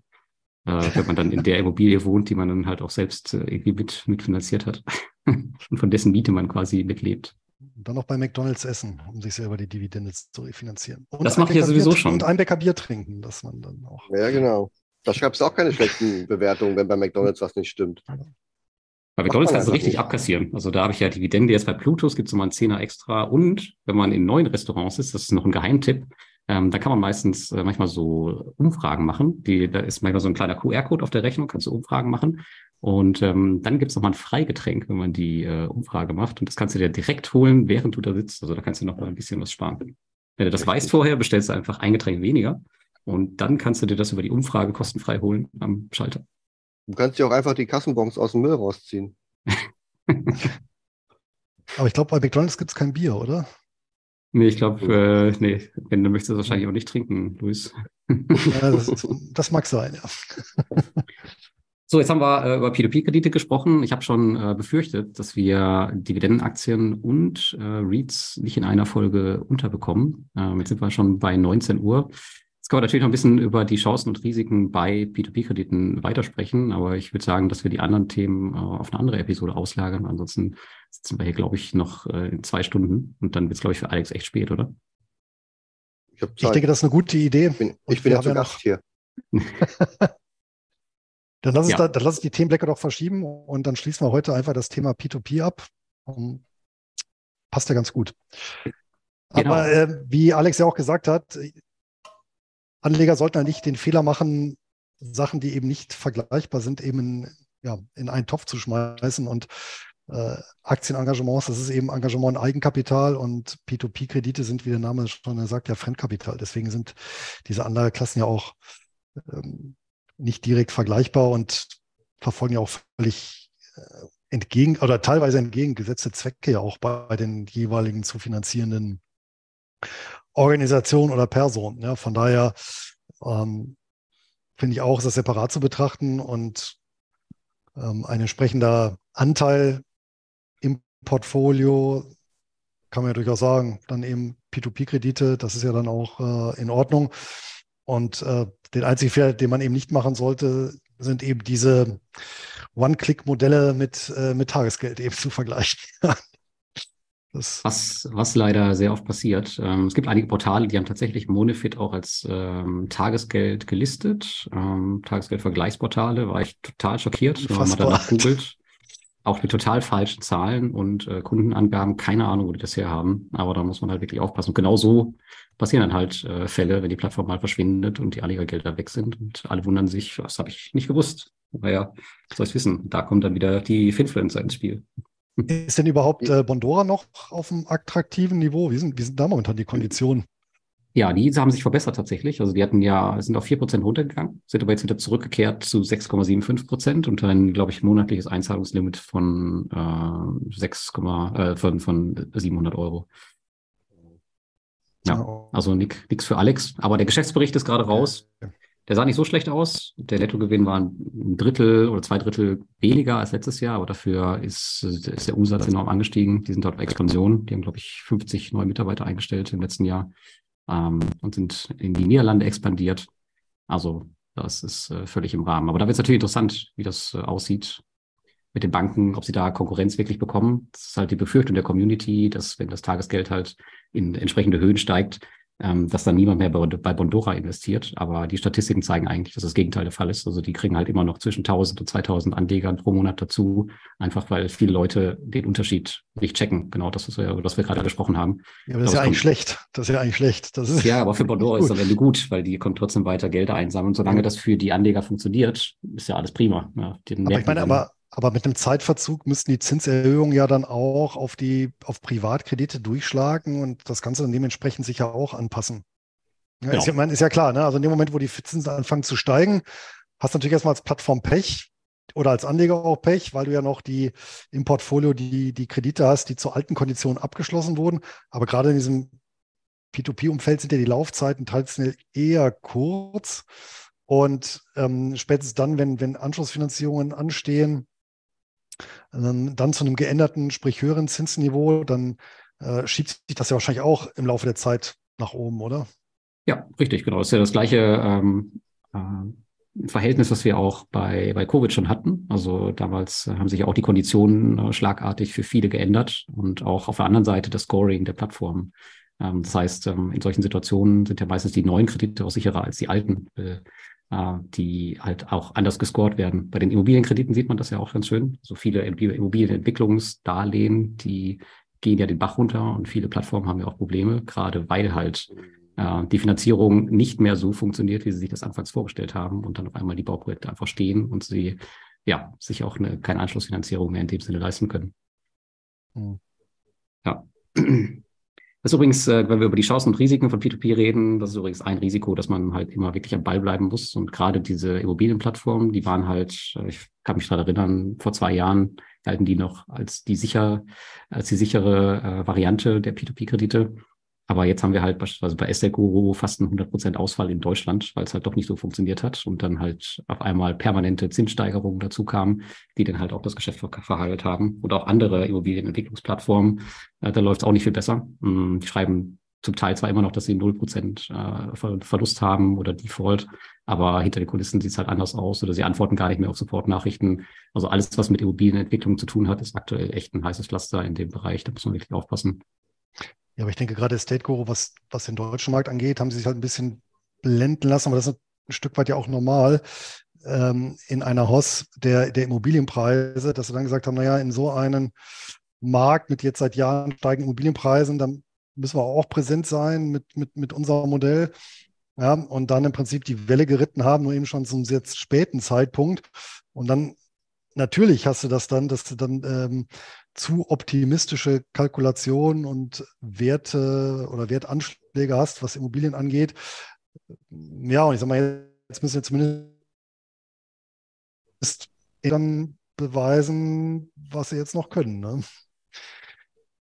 Äh, wenn man dann in der Immobilie wohnt, die man dann halt auch selbst äh, irgendwie mit, mitfinanziert hat und von dessen Miete man quasi mitlebt. Und dann noch bei McDonalds essen, um sich selber die Dividende zu refinanzieren. Und das mache ich ja sowieso schon. Und ein Bäcker Bier trinken, dass man dann auch. Ja, genau. Da schreibst du auch keine schlechten Bewertungen, wenn bei McDonalds was nicht stimmt. Bei McDonalds kannst du richtig nicht. abkassieren. Also da habe ich ja Dividende jetzt bei Plutos, gibt es nochmal einen Zehner extra. Und wenn man in neuen Restaurants ist, das ist noch ein Geheimtipp, ähm, da kann man meistens äh, manchmal so Umfragen machen. Die, da ist manchmal so ein kleiner QR-Code auf der Rechnung, kannst du Umfragen machen. Und ähm, dann gibt es nochmal ein Freigetränk, wenn man die äh, Umfrage macht. Und das kannst du dir direkt holen, während du da sitzt. Also da kannst du noch mal ein bisschen was sparen. Wenn du das Richtig. weißt vorher, bestellst du einfach ein Getränk weniger. Und dann kannst du dir das über die Umfrage kostenfrei holen am Schalter. Du kannst dir auch einfach die Kassenbons aus dem Müll rausziehen. Aber ich glaube, bei McDonalds gibt es kein Bier, oder? Nee, ich glaube, äh, nee, wenn du möchtest wahrscheinlich auch nicht trinken, Luis. Ja, das, das, mag sein, ja. So, jetzt haben wir äh, über P2P-Kredite gesprochen. Ich habe schon äh, befürchtet, dass wir Dividendenaktien und äh, REITs nicht in einer Folge unterbekommen. Ähm, jetzt sind wir schon bei 19 Uhr. Jetzt können wir natürlich noch ein bisschen über die Chancen und Risiken bei P2P-Krediten weitersprechen, aber ich würde sagen, dass wir die anderen Themen äh, auf eine andere Episode auslagern. Ansonsten sitzen wir hier, glaube ich, noch äh, in zwei Stunden und dann wird es, glaube ich, für Alex echt spät, oder? Ich, ich, denke, das ist eine gute Idee. Ich bin, ich bin ja zu Gast hier. dann, lass ja. da, dann lass uns die Themenblöcke doch verschieben und dann schließen wir heute einfach das Thema P2P ab. Um, passt ja ganz gut. Genau. Aber äh, wie Alex ja auch gesagt hat, Anleger sollten ja nicht den Fehler machen, Sachen, die eben nicht vergleichbar sind, eben in, ja, in einen Topf zu schmeißen und äh, Aktienengagements, das ist eben Engagement in Eigenkapital und P2P-Kredite sind, wie der Name schon sagt, ja Fremdkapital. Deswegen sind diese Anlageklassen ja auch ähm, nicht direkt vergleichbar und verfolgen ja auch völlig äh, entgegen oder teilweise entgegengesetzte Zwecke ja auch bei den jeweiligen zu finanzierenden Organisation oder Person. Ja, von daher ähm, finde ich auch, ist das separat zu betrachten und ähm, ein entsprechender Anteil im Portfolio kann man ja durchaus sagen, dann eben P2P-Kredite, das ist ja dann auch äh, in Ordnung. Und äh, den einzigen Fehler, den man eben nicht machen sollte, sind eben diese One-Click-Modelle mit, äh, mit Tagesgeld eben zu vergleichen. Das was, was leider sehr oft passiert. Ähm, es gibt einige Portale, die haben tatsächlich Monefit auch als ähm, Tagesgeld gelistet. Ähm, Tagesgeldvergleichsportale, war ich total schockiert, wenn man danach googelt. auch mit total falschen Zahlen und äh, Kundenangaben. Keine Ahnung, wo die das her haben. Aber da muss man halt wirklich aufpassen. Und genau so passieren dann halt äh, Fälle, wenn die Plattform mal verschwindet und die Anlegergelder weg sind. Und alle wundern sich, was habe ich nicht gewusst. Naja, soll ich wissen. Da kommt dann wieder die Finfluencer ins Spiel. Ist denn überhaupt äh, Bondora noch auf einem attraktiven Niveau? Wie sind, wie sind da momentan die Konditionen? Ja, die haben sich verbessert tatsächlich. Also die hatten ja, sind auf vier Prozent runtergegangen, sind aber jetzt wieder zurückgekehrt zu 6,75 Prozent und ein, glaube ich, monatliches Einzahlungslimit von äh, 6, äh, von, von 700 Euro. Ja, also nichts für Alex. Aber der Geschäftsbericht ist gerade raus. Der sah nicht so schlecht aus. Der Nettogewinn war ein Drittel oder zwei Drittel weniger als letztes Jahr, aber dafür ist, ist der Umsatz enorm angestiegen. Die sind dort auf Expansion. Die haben, glaube ich, 50 neue Mitarbeiter eingestellt im letzten Jahr ähm, und sind in die Niederlande expandiert. Also das ist äh, völlig im Rahmen. Aber da wird es natürlich interessant, wie das äh, aussieht mit den Banken, ob sie da Konkurrenz wirklich bekommen. Das ist halt die Befürchtung der Community, dass wenn das Tagesgeld halt in entsprechende Höhen steigt, ähm, dass dann niemand mehr bei, bei Bondora investiert. Aber die Statistiken zeigen eigentlich, dass das Gegenteil der Fall ist. Also die kriegen halt immer noch zwischen 1000 und 2000 Anlegern pro Monat dazu, einfach weil viele Leute den Unterschied nicht checken. Genau das, was wir, was wir gerade gesprochen haben. Ja, aber das ist ja eigentlich schlecht. Das ist ja eigentlich schlecht. Das ist ja, aber für Bondora ist es am Ende gut, weil die kommen trotzdem weiter Gelder einsammeln. Und solange das für die Anleger funktioniert, ist ja alles prima. Ja, aber ich meine, aber aber mit einem Zeitverzug müssten die Zinserhöhungen ja dann auch auf die auf Privatkredite durchschlagen und das Ganze dann dementsprechend sich ja auch anpassen. Ja, genau. ist, ja, ist ja klar, ne? Also in dem Moment, wo die Zinsen anfangen zu steigen, hast du natürlich erstmal als Plattform Pech oder als Anleger auch Pech, weil du ja noch die im Portfolio die, die Kredite hast, die zu alten Konditionen abgeschlossen wurden. Aber gerade in diesem P2P-Umfeld sind ja die Laufzeiten traditionell eher kurz. Und ähm, spätestens dann, wenn, wenn Anschlussfinanzierungen anstehen, ähm, dann zu einem geänderten, sprich höheren Zinsniveau, dann äh, schiebt sich das ja wahrscheinlich auch im Laufe der Zeit nach oben, oder? Ja, richtig, genau. Das ist ja das gleiche ähm, äh, Verhältnis, was wir auch bei, bei Covid schon hatten. Also damals haben sich auch die Konditionen äh, schlagartig für viele geändert und auch auf der anderen Seite das Scoring der Plattform. Ähm, das heißt, ähm, in solchen Situationen sind ja meistens die neuen Kredite auch sicherer als die alten. Äh, die halt auch anders gescored werden. Bei den Immobilienkrediten sieht man das ja auch ganz schön. So viele Immobilienentwicklungsdarlehen, die gehen ja den Bach runter und viele Plattformen haben ja auch Probleme, gerade weil halt äh, die Finanzierung nicht mehr so funktioniert, wie sie sich das anfangs vorgestellt haben und dann auf einmal die Bauprojekte einfach stehen und sie ja sich auch eine, keine Anschlussfinanzierung mehr in dem Sinne leisten können. Mhm. Ja. Das ist übrigens, äh, wenn wir über die Chancen und Risiken von P2P reden, das ist übrigens ein Risiko, dass man halt immer wirklich am Ball bleiben muss. Und gerade diese Immobilienplattformen, die waren halt, äh, ich kann mich daran erinnern, vor zwei Jahren galten die noch als die sicher, als die sichere äh, Variante der P2P-Kredite. Aber jetzt haben wir halt beispielsweise bei Estate Guru fast einen 100% Ausfall in Deutschland, weil es halt doch nicht so funktioniert hat und dann halt auf einmal permanente Zinssteigerungen dazu kamen, die dann halt auch das Geschäft ver verheiratet haben. Und auch andere Immobilienentwicklungsplattformen, äh, da läuft es auch nicht viel besser. Mm, die schreiben zum Teil zwar immer noch, dass sie 0% äh, Verlust haben oder Default, aber hinter den Kulissen sieht es halt anders aus oder sie antworten gar nicht mehr auf Support-Nachrichten. Also alles, was mit Immobilienentwicklung zu tun hat, ist aktuell echt ein heißes Pflaster in dem Bereich. Da muss man wirklich aufpassen. Ja, aber ich denke gerade State Guru, was, was den deutschen Markt angeht, haben sie sich halt ein bisschen blenden lassen, aber das ist ein Stück weit ja auch normal ähm, in einer Hoss der, der Immobilienpreise, dass sie dann gesagt haben, naja, in so einem Markt mit jetzt seit Jahren steigenden Immobilienpreisen, dann müssen wir auch präsent sein mit, mit, mit unserem Modell. Ja, und dann im Prinzip die Welle geritten haben, nur eben schon zum sehr späten Zeitpunkt. Und dann natürlich hast du das dann, dass du dann ähm, zu optimistische Kalkulationen und Werte oder Wertanschläge hast, was Immobilien angeht. Ja, und ich sage mal, jetzt müssen wir zumindest dann beweisen, was sie jetzt noch können. Ne?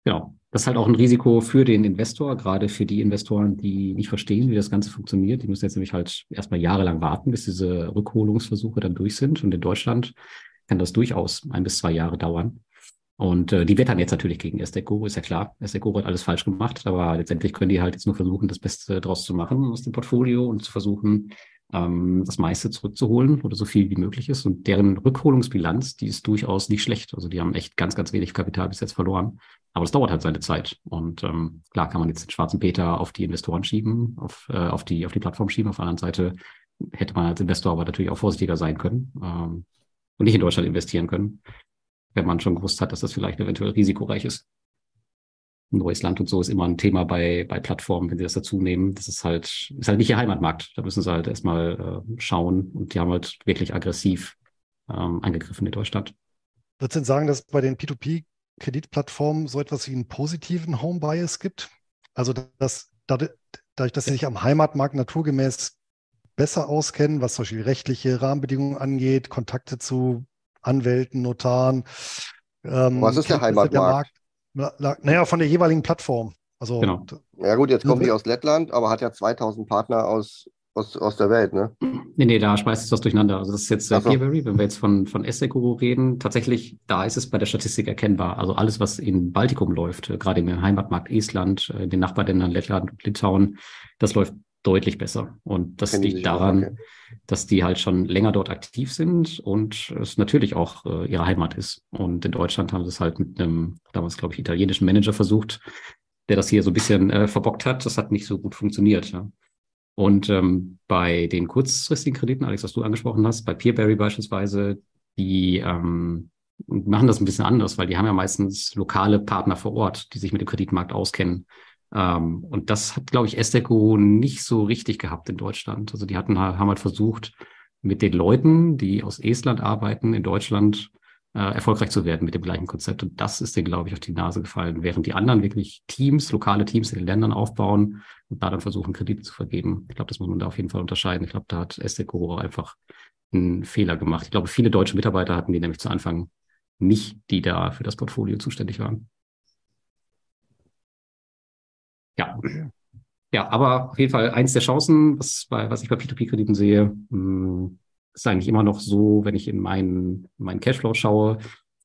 Genau. Das ist halt auch ein Risiko für den Investor, gerade für die Investoren, die nicht verstehen, wie das Ganze funktioniert. Die müssen jetzt nämlich halt erstmal jahrelang warten, bis diese Rückholungsversuche dann durch sind. Und in Deutschland kann das durchaus ein bis zwei Jahre dauern. Und äh, die wettern jetzt natürlich gegen Esteco, ist ja klar. Esteco hat alles falsch gemacht, aber letztendlich können die halt jetzt nur versuchen, das Beste draus zu machen aus dem Portfolio und zu versuchen, ähm, das meiste zurückzuholen oder so viel wie möglich ist. Und deren Rückholungsbilanz, die ist durchaus nicht schlecht. Also die haben echt ganz, ganz wenig Kapital bis jetzt verloren. Aber das dauert halt seine Zeit. Und ähm, klar kann man jetzt den schwarzen Peter auf die Investoren schieben, auf, äh, auf, die, auf die Plattform schieben. Auf der anderen Seite hätte man als Investor aber natürlich auch vorsichtiger sein können ähm, und nicht in Deutschland investieren können. wenn man schon gewusst hat, dass das vielleicht eventuell risikoreich ist. Neues Land und so ist immer ein Thema bei, bei Plattformen, wenn sie das dazu nehmen. Das ist halt, ist halt nicht ihr Heimatmarkt. Da müssen sie halt erstmal äh, schauen und die haben halt wirklich aggressiv ähm, angegriffen in Deutschland. Würdest du denn sagen, dass bei den P2P-Kreditplattformen so etwas wie einen positiven Home-Bias gibt? Also, dass dadurch, dass sie sich am Heimatmarkt naturgemäß besser auskennen, was zum Beispiel rechtliche Rahmenbedingungen angeht, Kontakte zu Anwälten, Notaren. Ähm, was ist der Heimatmarkt? Der Markt, naja, von der jeweiligen Plattform. Also, genau. Ja gut, jetzt komme ich aus Lettland, aber hat ja 2000 Partner aus aus, aus der Welt, ne? Nee, nee, da schmeißt es was durcheinander. Also das ist jetzt äh, so. Peerberry, wenn wir jetzt von, von Esseguru reden. Tatsächlich, da ist es bei der Statistik erkennbar. Also alles, was in Baltikum läuft, äh, gerade im Heimatmarkt Estland, äh, den Nachbarländern Lettland und Litauen, das läuft deutlich besser. Und das liegt daran, okay. dass die halt schon länger dort aktiv sind und es natürlich auch äh, ihre Heimat ist. Und in Deutschland haben sie es halt mit einem, damals glaube ich, italienischen Manager versucht, der das hier so ein bisschen äh, verbockt hat. Das hat nicht so gut funktioniert. Ja. Und ähm, bei den kurzfristigen Krediten, Alex, was du angesprochen hast, bei Peerberry beispielsweise, die ähm, machen das ein bisschen anders, weil die haben ja meistens lokale Partner vor Ort, die sich mit dem Kreditmarkt auskennen. Ähm, und das hat, glaube ich, Esteco nicht so richtig gehabt in Deutschland. Also die hatten, haben halt versucht, mit den Leuten, die aus Estland arbeiten, in Deutschland äh, erfolgreich zu werden mit dem gleichen Konzept. Und das ist denen, glaube ich, auf die Nase gefallen, während die anderen wirklich Teams, lokale Teams in den Ländern aufbauen und da dann versuchen, Kredite zu vergeben. Ich glaube, das muss man da auf jeden Fall unterscheiden. Ich glaube, da hat Esteco einfach einen Fehler gemacht. Ich glaube, viele deutsche Mitarbeiter hatten die nämlich zu Anfang nicht, die da für das Portfolio zuständig waren. Ja. Ja, aber auf jeden Fall eins der Chancen, was, bei, was ich bei P2P-Krediten sehe, mh, hm, ist eigentlich immer noch so, wenn ich in meinen, meinen Cashflow schaue.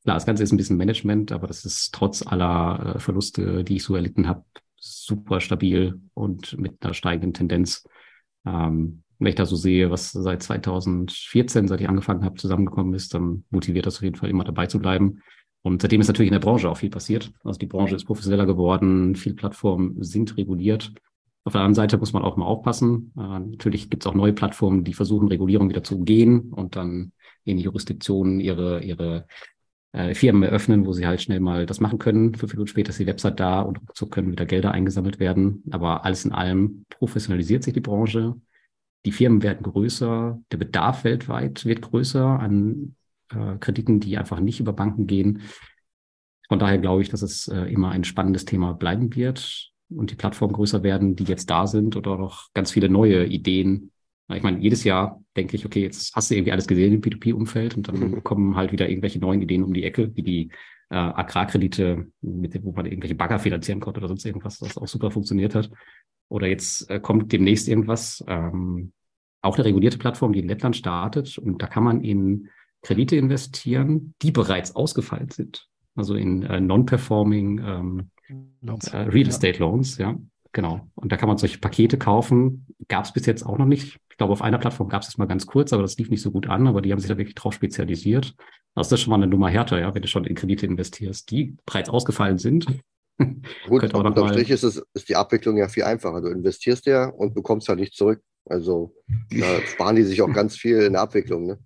Klar, das Ganze ist ein bisschen Management, aber das ist trotz aller äh, Verluste, die ich so erlitten habe, super stabil und mit einer steigenden Tendenz. Ähm, wenn ich da so sehe, was seit 2014, seit ich angefangen habe, zusammengekommen ist, dann motiviert das auf jeden Fall immer dabei zu bleiben. Und seitdem ist natürlich in der Branche auch viel passiert. Also die Branche ist professioneller geworden, viele Plattformen sind reguliert. Auf der anderen Seite muss man auch mal aufpassen. Äh, natürlich gibt es auch neue Plattformen, die versuchen, Regulierung wieder zu umgehen und dann in Jurisdiktionen ihre, ihre äh, Firmen eröffnen, wo sie halt schnell mal das machen können. Fünf Minuten später ist die Website da und so können wieder Gelder eingesammelt werden. Aber alles in allem professionalisiert sich die Branche. Die Firmen werden größer, der Bedarf weltweit wird größer an äh, Krediten, die einfach nicht über Banken gehen. Von daher glaube ich, dass es äh, immer ein spannendes Thema bleiben wird und die Plattformen größer werden, die jetzt da sind oder noch ganz viele neue Ideen. Ich meine, jedes Jahr denke ich, okay, jetzt hast du irgendwie alles gesehen im P2P-Umfeld und dann mhm. kommen halt wieder irgendwelche neuen Ideen um die Ecke, wie die äh, Agrarkredite, mit dem, wo man irgendwelche Bagger finanzieren konnte oder sonst irgendwas, was auch super funktioniert hat. Oder jetzt äh, kommt demnächst irgendwas, ähm, auch eine regulierte Plattform, die in Lettland startet und da kann man in Kredite investieren, die bereits ausgefallen sind. Also in äh, non-performing ähm, Loans. Äh, Real Estate Loans, ja. Genau. Und da kann man solche Pakete kaufen. Gab es bis jetzt auch noch nicht. Ich glaube, auf einer Plattform gab es das mal ganz kurz, aber das lief nicht so gut an, aber die haben sich da wirklich drauf spezialisiert. Also das ist schon mal eine Nummer härter, ja, wenn du schon in Kredite investierst, die bereits ausgefallen sind. Gut, aber unterm Strich ist, es, ist die Abwicklung ja viel einfacher. Du investierst ja und bekommst halt nicht zurück. Also da sparen die sich auch ganz viel in der Abwicklung. Ne?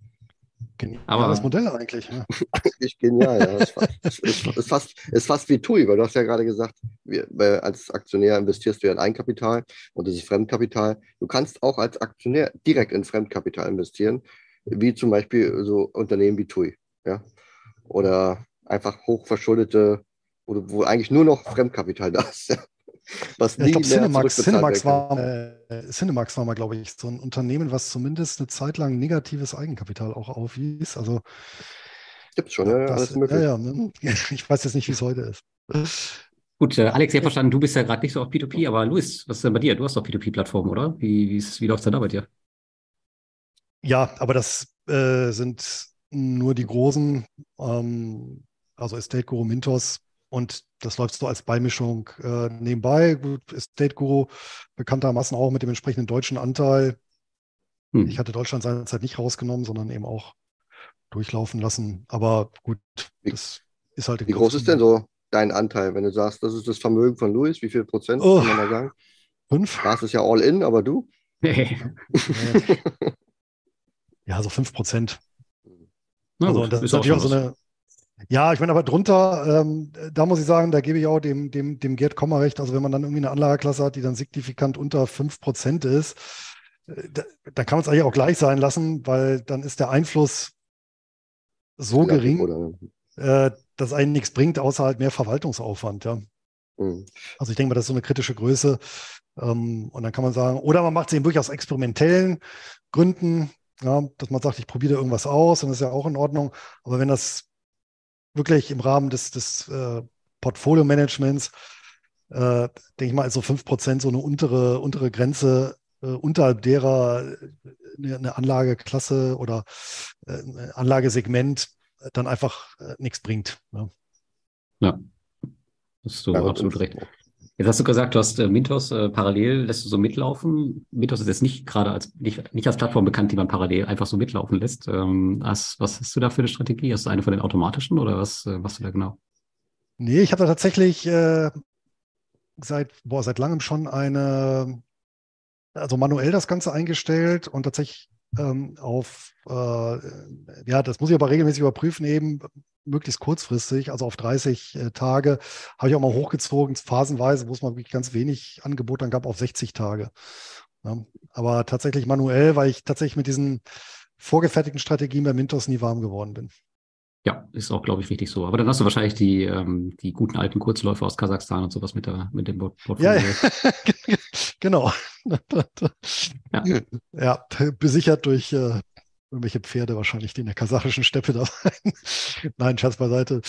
Geniales Aber, das Modell eigentlich. Ja. Eigentlich genial, ja. ist, fast, ist, ist, fast, ist fast wie TUI, weil du hast ja gerade gesagt, wir, als Aktionär investierst du ja in Eigenkapital und das ist Fremdkapital. Du kannst auch als Aktionär direkt in Fremdkapital investieren, wie zum Beispiel so Unternehmen wie TUI. Ja? Oder einfach hochverschuldete, wo, wo eigentlich nur noch Fremdkapital da ist. Ja? Was ja, ich glaube, Cinemax, Cinemax, war, äh, Cinemax war mal, glaube ich, so ein Unternehmen, was zumindest eine Zeit lang negatives Eigenkapital auch aufwies. Also Gibt schon, ja, das. Ja, ja, ne? ich weiß jetzt nicht, wie es heute ist. Gut, äh, Alex, sehr verstanden. Du bist ja gerade nicht so auf P2P, aber Luis, was ist denn bei dir? Du hast doch P2P-Plattformen, oder? Wie, wie, wie läuft es denn da bei dir? Ja, aber das äh, sind nur die großen, ähm, also Estate Guru Mintos und das läuft so als Beimischung äh, nebenbei. Gut, Estate Guru bekanntermaßen auch mit dem entsprechenden deutschen Anteil. Hm. Ich hatte Deutschland seinerzeit nicht rausgenommen, sondern eben auch durchlaufen lassen. Aber gut, das ist halt. Wie groß ist denn so dein Anteil, wenn du sagst, das ist das Vermögen von Louis? Wie viel Prozent oh, kann man da sagen? Fünf. Das ist ja all in, aber du? Nee. ja, so fünf Prozent. Also, das ist natürlich auch so eine, Ja, ich meine, aber drunter, ähm, da muss ich sagen, da gebe ich auch dem, dem, dem Gerd Kommer recht. Also wenn man dann irgendwie eine Anlageklasse hat, die dann signifikant unter 5% ist, äh, da, da, kann man es eigentlich auch gleich sein lassen, weil dann ist der Einfluss so Gleich, gering, äh, dass einen nichts bringt, außer halt mehr Verwaltungsaufwand, ja. Mhm. Also ich denke mal, das ist so eine kritische Größe. Ähm, und dann kann man sagen, oder man macht es eben wirklich aus experimentellen Gründen, ja, dass man sagt, ich probiere irgendwas aus und das ist ja auch in Ordnung. Aber wenn das wirklich im Rahmen des, des äh, Portfolio-Managements, äh, denke ich mal, also 5% so eine untere, untere Grenze, äh, unterhalb derer eine, eine Anlageklasse oder äh, ein Anlagesegment dann einfach äh, nichts bringt. Ne? Ja, hast du ja, absolut recht. Jetzt hast du gesagt, du hast äh, Mintos äh, parallel, lässt du so mitlaufen. Mintos ist jetzt nicht gerade als nicht, nicht als Plattform bekannt, die man parallel einfach so mitlaufen lässt. Ähm, hast, was hast du da für eine Strategie? Hast du eine von den automatischen oder was äh, machst du da genau? Nee, ich habe da tatsächlich äh, seit, boah, seit langem schon eine, also manuell das Ganze eingestellt und tatsächlich ähm, auf, äh, ja, das muss ich aber regelmäßig überprüfen, eben möglichst kurzfristig, also auf 30 äh, Tage, habe ich auch mal hochgezogen, phasenweise, wo es mal wirklich ganz wenig Angebot dann gab, auf 60 Tage. Ja, aber tatsächlich manuell, weil ich tatsächlich mit diesen vorgefertigten Strategien bei Mintos nie warm geworden bin. Ja, ist auch, glaube ich, richtig so. Aber dann hast du wahrscheinlich die, ähm, die guten alten Kurzläufe aus Kasachstan und sowas mit, der, mit dem Portfolio. Ja, ja. genau. ja. ja. besichert durch äh, irgendwelche Pferde wahrscheinlich, die in der kasachischen Steppe da waren. Nein, Schatz beiseite.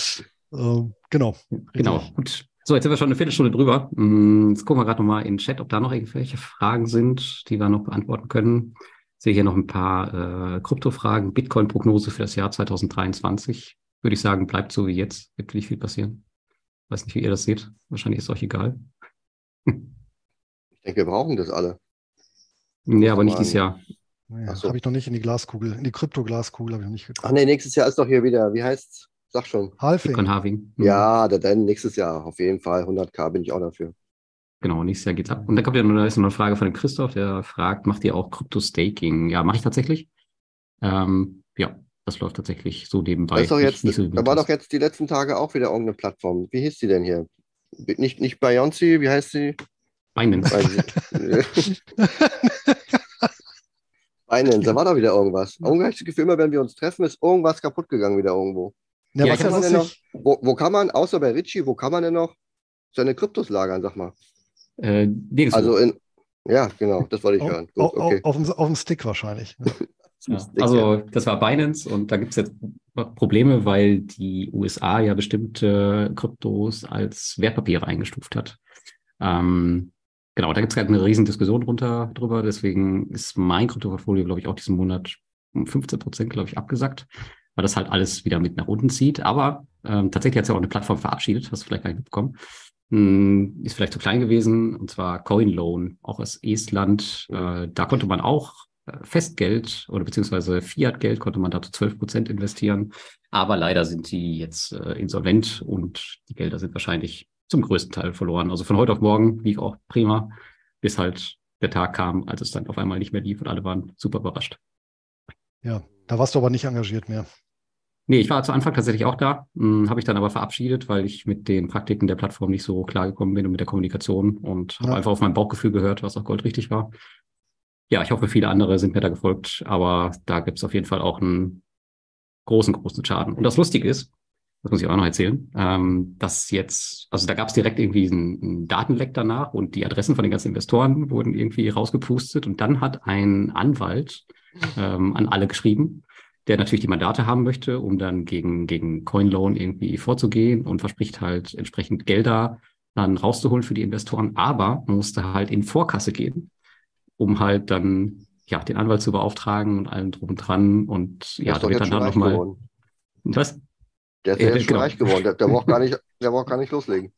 Ähm, genau. Genau. Gut. So, jetzt sind wir schon eine Viertelstunde drüber. Mm, jetzt gucken wir gerade nochmal in den Chat, ob da noch irgendwelche Fragen sind, die wir noch beantworten können. Ich sehe hier noch ein paar äh, Kryptofragen. Bitcoin-Prognose für das Jahr 2023. Würde ich sagen, bleibt so wie jetzt. Wird nicht viel passieren. Weiß nicht, wie ihr das seht. Wahrscheinlich ist es euch egal. ich denke, wir brauchen das alle. Nee, aber nicht dieses Jahr. Naja, so. Habe ich noch nicht in die Glaskugel, in die Krypto-Glaskugel habe ich noch nicht geguckt. Ach nee, nächstes Jahr ist doch hier wieder, wie heißt's? Sag schon. Halving. Bitcoin Halving. Mhm. Ja, dann nächstes Jahr auf jeden Fall. 100k bin ich auch dafür. Genau, nächstes Jahr geht's ab. Und dann kommt ja noch, ist noch eine Frage von dem Christoph, der fragt, macht ihr auch Krypto-Staking? Ja, mache ich tatsächlich. Ähm, ja, das läuft tatsächlich so nebenbei. Das ist doch jetzt, nicht, nicht so da war doch jetzt die letzten Tage auch wieder irgendeine Plattform. Wie hieß die denn hier? Nicht, nicht Beyoncé, wie heißt sie? Binance. Binance, da war doch wieder irgendwas. Irgendwie habe ich das Gefühl, immer wenn wir uns treffen, ist irgendwas kaputt gegangen wieder irgendwo. Ja, ja was kann man denn noch, wo, wo kann man, außer bei Richie, wo kann man denn noch seine Kryptos lagern, sag mal? Äh, also in, ja, genau, das wollte ich hören. Gut, okay. auf, auf, auf, dem Stick wahrscheinlich. Ja. also das war Binance und da gibt es jetzt Probleme, weil die USA ja bestimmte Kryptos als Wertpapiere eingestuft hat. Ähm, genau, da gibt es gerade eine riesen Diskussion drunter, drüber. Deswegen ist mein Kryptoportfolio, glaube ich, auch diesen Monat um 15 Prozent, glaube ich, abgesackt, weil das halt alles wieder mit nach unten zieht. Aber ähm, tatsächlich hat es ja auch eine Plattform verabschiedet, hast du vielleicht gar nicht mitbekommen. Hm, ist vielleicht zu klein gewesen, und zwar CoinLoan, auch aus Estland. Äh, da konnte man auch äh, Festgeld oder beziehungsweise Fiat-Geld konnte man da zu 12 Prozent investieren. Aber leider sind die jetzt äh, insolvent und die Gelder sind wahrscheinlich zum größten Teil verloren. Also von heute auf morgen lief auch prima, bis halt der Tag kam, als es dann auf einmal nicht mehr lief und alle waren super überrascht. Ja, da warst du aber nicht engagiert mehr. Nee, ich war zu Anfang tatsächlich auch da, hm, habe ich dann aber verabschiedet, weil ich mit den Praktiken der Plattform nicht so klar gekommen bin und mit der Kommunikation und ja. habe einfach auf mein Bauchgefühl gehört, was auch goldrichtig war. Ja, ich hoffe, viele andere sind mir da gefolgt, aber da gibt es auf jeden Fall auch einen großen, großen Schaden. Und das Lustige ist, das muss ich auch noch erzählen, ähm, dass jetzt, also da gab es direkt irgendwie einen, einen Datenleck danach und die Adressen von den ganzen Investoren wurden irgendwie rausgepustet und dann hat ein Anwalt ähm, an alle geschrieben der natürlich die Mandate haben möchte, um dann gegen, gegen CoinLoan irgendwie vorzugehen und verspricht halt entsprechend Gelder dann rauszuholen für die Investoren. Aber man musste halt in Vorkasse gehen, um halt dann ja den Anwalt zu beauftragen und allem drum und dran. Und ja, da wird dann, dann nochmal. Was? Der ist ja, jetzt schon genau. reich geworden. Der, der, braucht gar nicht, der braucht gar nicht loslegen.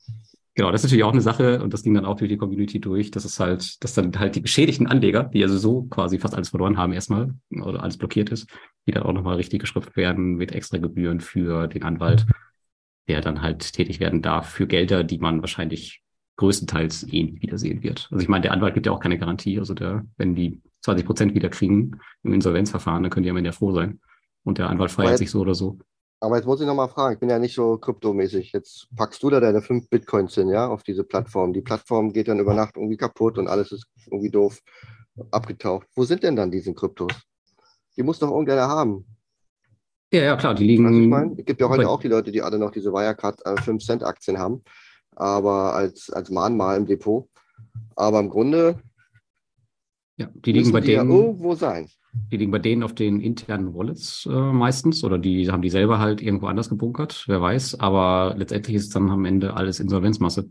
Genau, das ist natürlich auch eine Sache und das ging dann auch durch die Community durch, dass es halt, dass dann halt die beschädigten Anleger, die also so quasi fast alles verloren haben erstmal oder alles blockiert ist, die dann auch nochmal richtig geschrieben werden mit extra Gebühren für den Anwalt, der dann halt tätig werden darf für Gelder, die man wahrscheinlich größtenteils eh nicht wiedersehen wird. Also ich meine, der Anwalt gibt ja auch keine Garantie. Also der, wenn die 20 Prozent wieder kriegen im Insolvenzverfahren, dann können die am Ende ja froh sein. Und der Anwalt feiert sich so oder so. Aber jetzt muss ich nochmal fragen, ich bin ja nicht so kryptomäßig. Jetzt packst du da deine fünf Bitcoins hin, ja, auf diese Plattform. Die Plattform geht dann über Nacht irgendwie kaputt und alles ist irgendwie doof abgetaucht. Wo sind denn dann diese Kryptos? Die muss doch irgendeiner haben. Ja, ja, klar, die liegen. Du, ich meine, es gibt ja heute auch die Leute, die alle noch diese Wirecard äh, 5-Cent-Aktien haben, aber als, als Mahnmal im Depot. Aber im Grunde ja, die liegen bei die ja denen. irgendwo sein. Die liegen bei denen auf den internen Wallets äh, meistens oder die haben die selber halt irgendwo anders gebunkert, wer weiß. Aber letztendlich ist es dann am Ende alles Insolvenzmasse.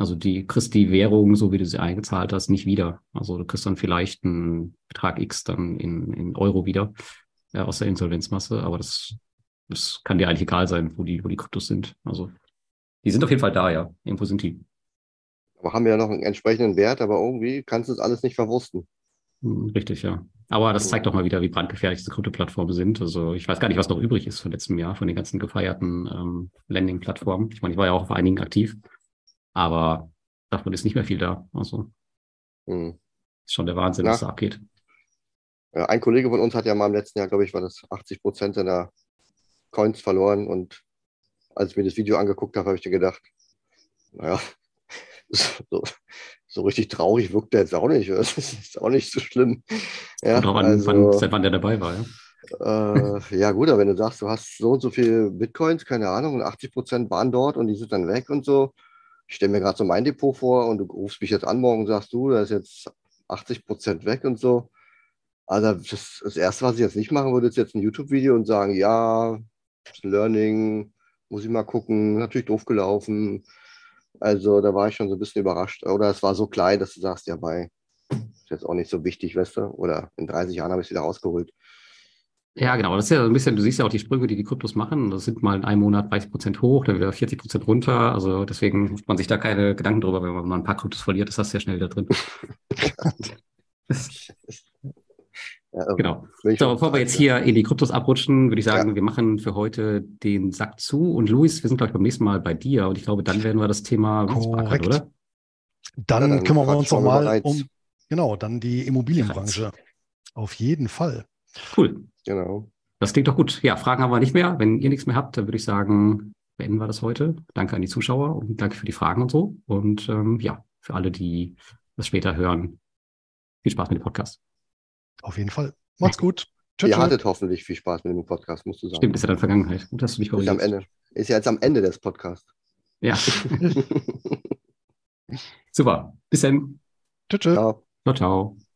Also die kriegst die Währung, so wie du sie eingezahlt hast, nicht wieder. Also du kriegst dann vielleicht einen Betrag X dann in, in Euro wieder äh, aus der Insolvenzmasse, aber das, das kann dir eigentlich egal sein, wo die, wo die Kryptos sind. Also die sind auf jeden Fall da, ja. Irgendwo sind die. Aber haben ja noch einen entsprechenden Wert, aber irgendwie kannst du es alles nicht verwursten. Hm, Richtig, ja. Aber das zeigt doch mal wieder, wie brandgefährlich diese Krypto-Plattformen sind. Also ich weiß gar nicht, was noch übrig ist von letztem Jahr, von den ganzen gefeierten ähm, Landing-Plattformen. Ich meine, ich war ja auch auf einigen aktiv, aber davon ist nicht mehr viel da. Also Hm. ist schon der Wahnsinn, Na. was da abgeht. Ein Kollege von uns hat ja mal im letzten Jahr, glaube ich, war das 80 Prozent seiner Coins verloren. Und als ich mir das Video angeguckt habe, habe ich dir gedacht, naja, so, so richtig traurig wirkt der jetzt auch nicht. Das ist auch nicht so schlimm. Ja, drauf an, also, wann, seit wann der dabei war, ja. äh, ja gut, aber wenn du sagst, du hast so und so viel Bitcoins, keine Ahnung, und 80 Prozent waren dort und die sind dann weg und so. Ich stelle mir gerade so mein Depot vor und du rufst mich jetzt an morgen und sagst du, da ist jetzt 80 Prozent weg und so. Also das, das Erste, was ich jetzt nicht machen würde, ist jetzt ein YouTube-Video und sagen, ja, Learning, muss ich mal gucken, natürlich doof gelaufen. Also da war ich schon so ein bisschen überrascht. Oder es war so klein, dass du sagst, ja, bei, ist jetzt auch nicht so wichtig, weißt du? Oder in 30 Jahren habe ich es wieder rausgeholt. Ja, genau. Das ist ja so ein bisschen, du siehst ja auch die Sprünge, die die Kryptos machen. Das sind mal in einem Monat 30 Prozent hoch, dann wieder 40 Prozent runter. Also deswegen macht man sich da keine Gedanken drüber, wenn man mal ein paar Kryptos verliert, ist das sehr schnell wieder drin. Ja, genau. So, bevor wir jetzt hier in die Kryptos abrutschen, würde ich sagen, Ja. wir machen für heute den Sack zu. Und Luis, wir sind, glaube ich, beim nächsten Mal bei dir. Und ich glaube, dann werden wir das Thema Korrekt. oder? Dann, Ja, dann kümmern wir uns quatschen noch wir über mal Reiz. um, genau, dann die Immobilienbranche. Auf jeden Fall. Cool. Genau. Das klingt doch gut. Ja, Fragen haben wir nicht mehr. Wenn ihr nichts mehr habt, dann würde ich sagen, beenden wir das heute. Danke an die Zuschauer und danke für die Fragen und so. Und ähm, ja, für alle, die das später hören, viel Spaß mit dem Podcast. Auf jeden Fall. Macht's gut. Tschüss. Ihr tschüss. hattet hoffentlich viel Spaß mit dem Podcast, musst du sagen. Stimmt, ist ja dann Vergangenheit. Gut, dass du mich Ist am. Ende. Ist ja jetzt am Ende des Podcasts. Ja, super. Bis dann. Tschüss. tschüss. Ciao. Ciao, ciao.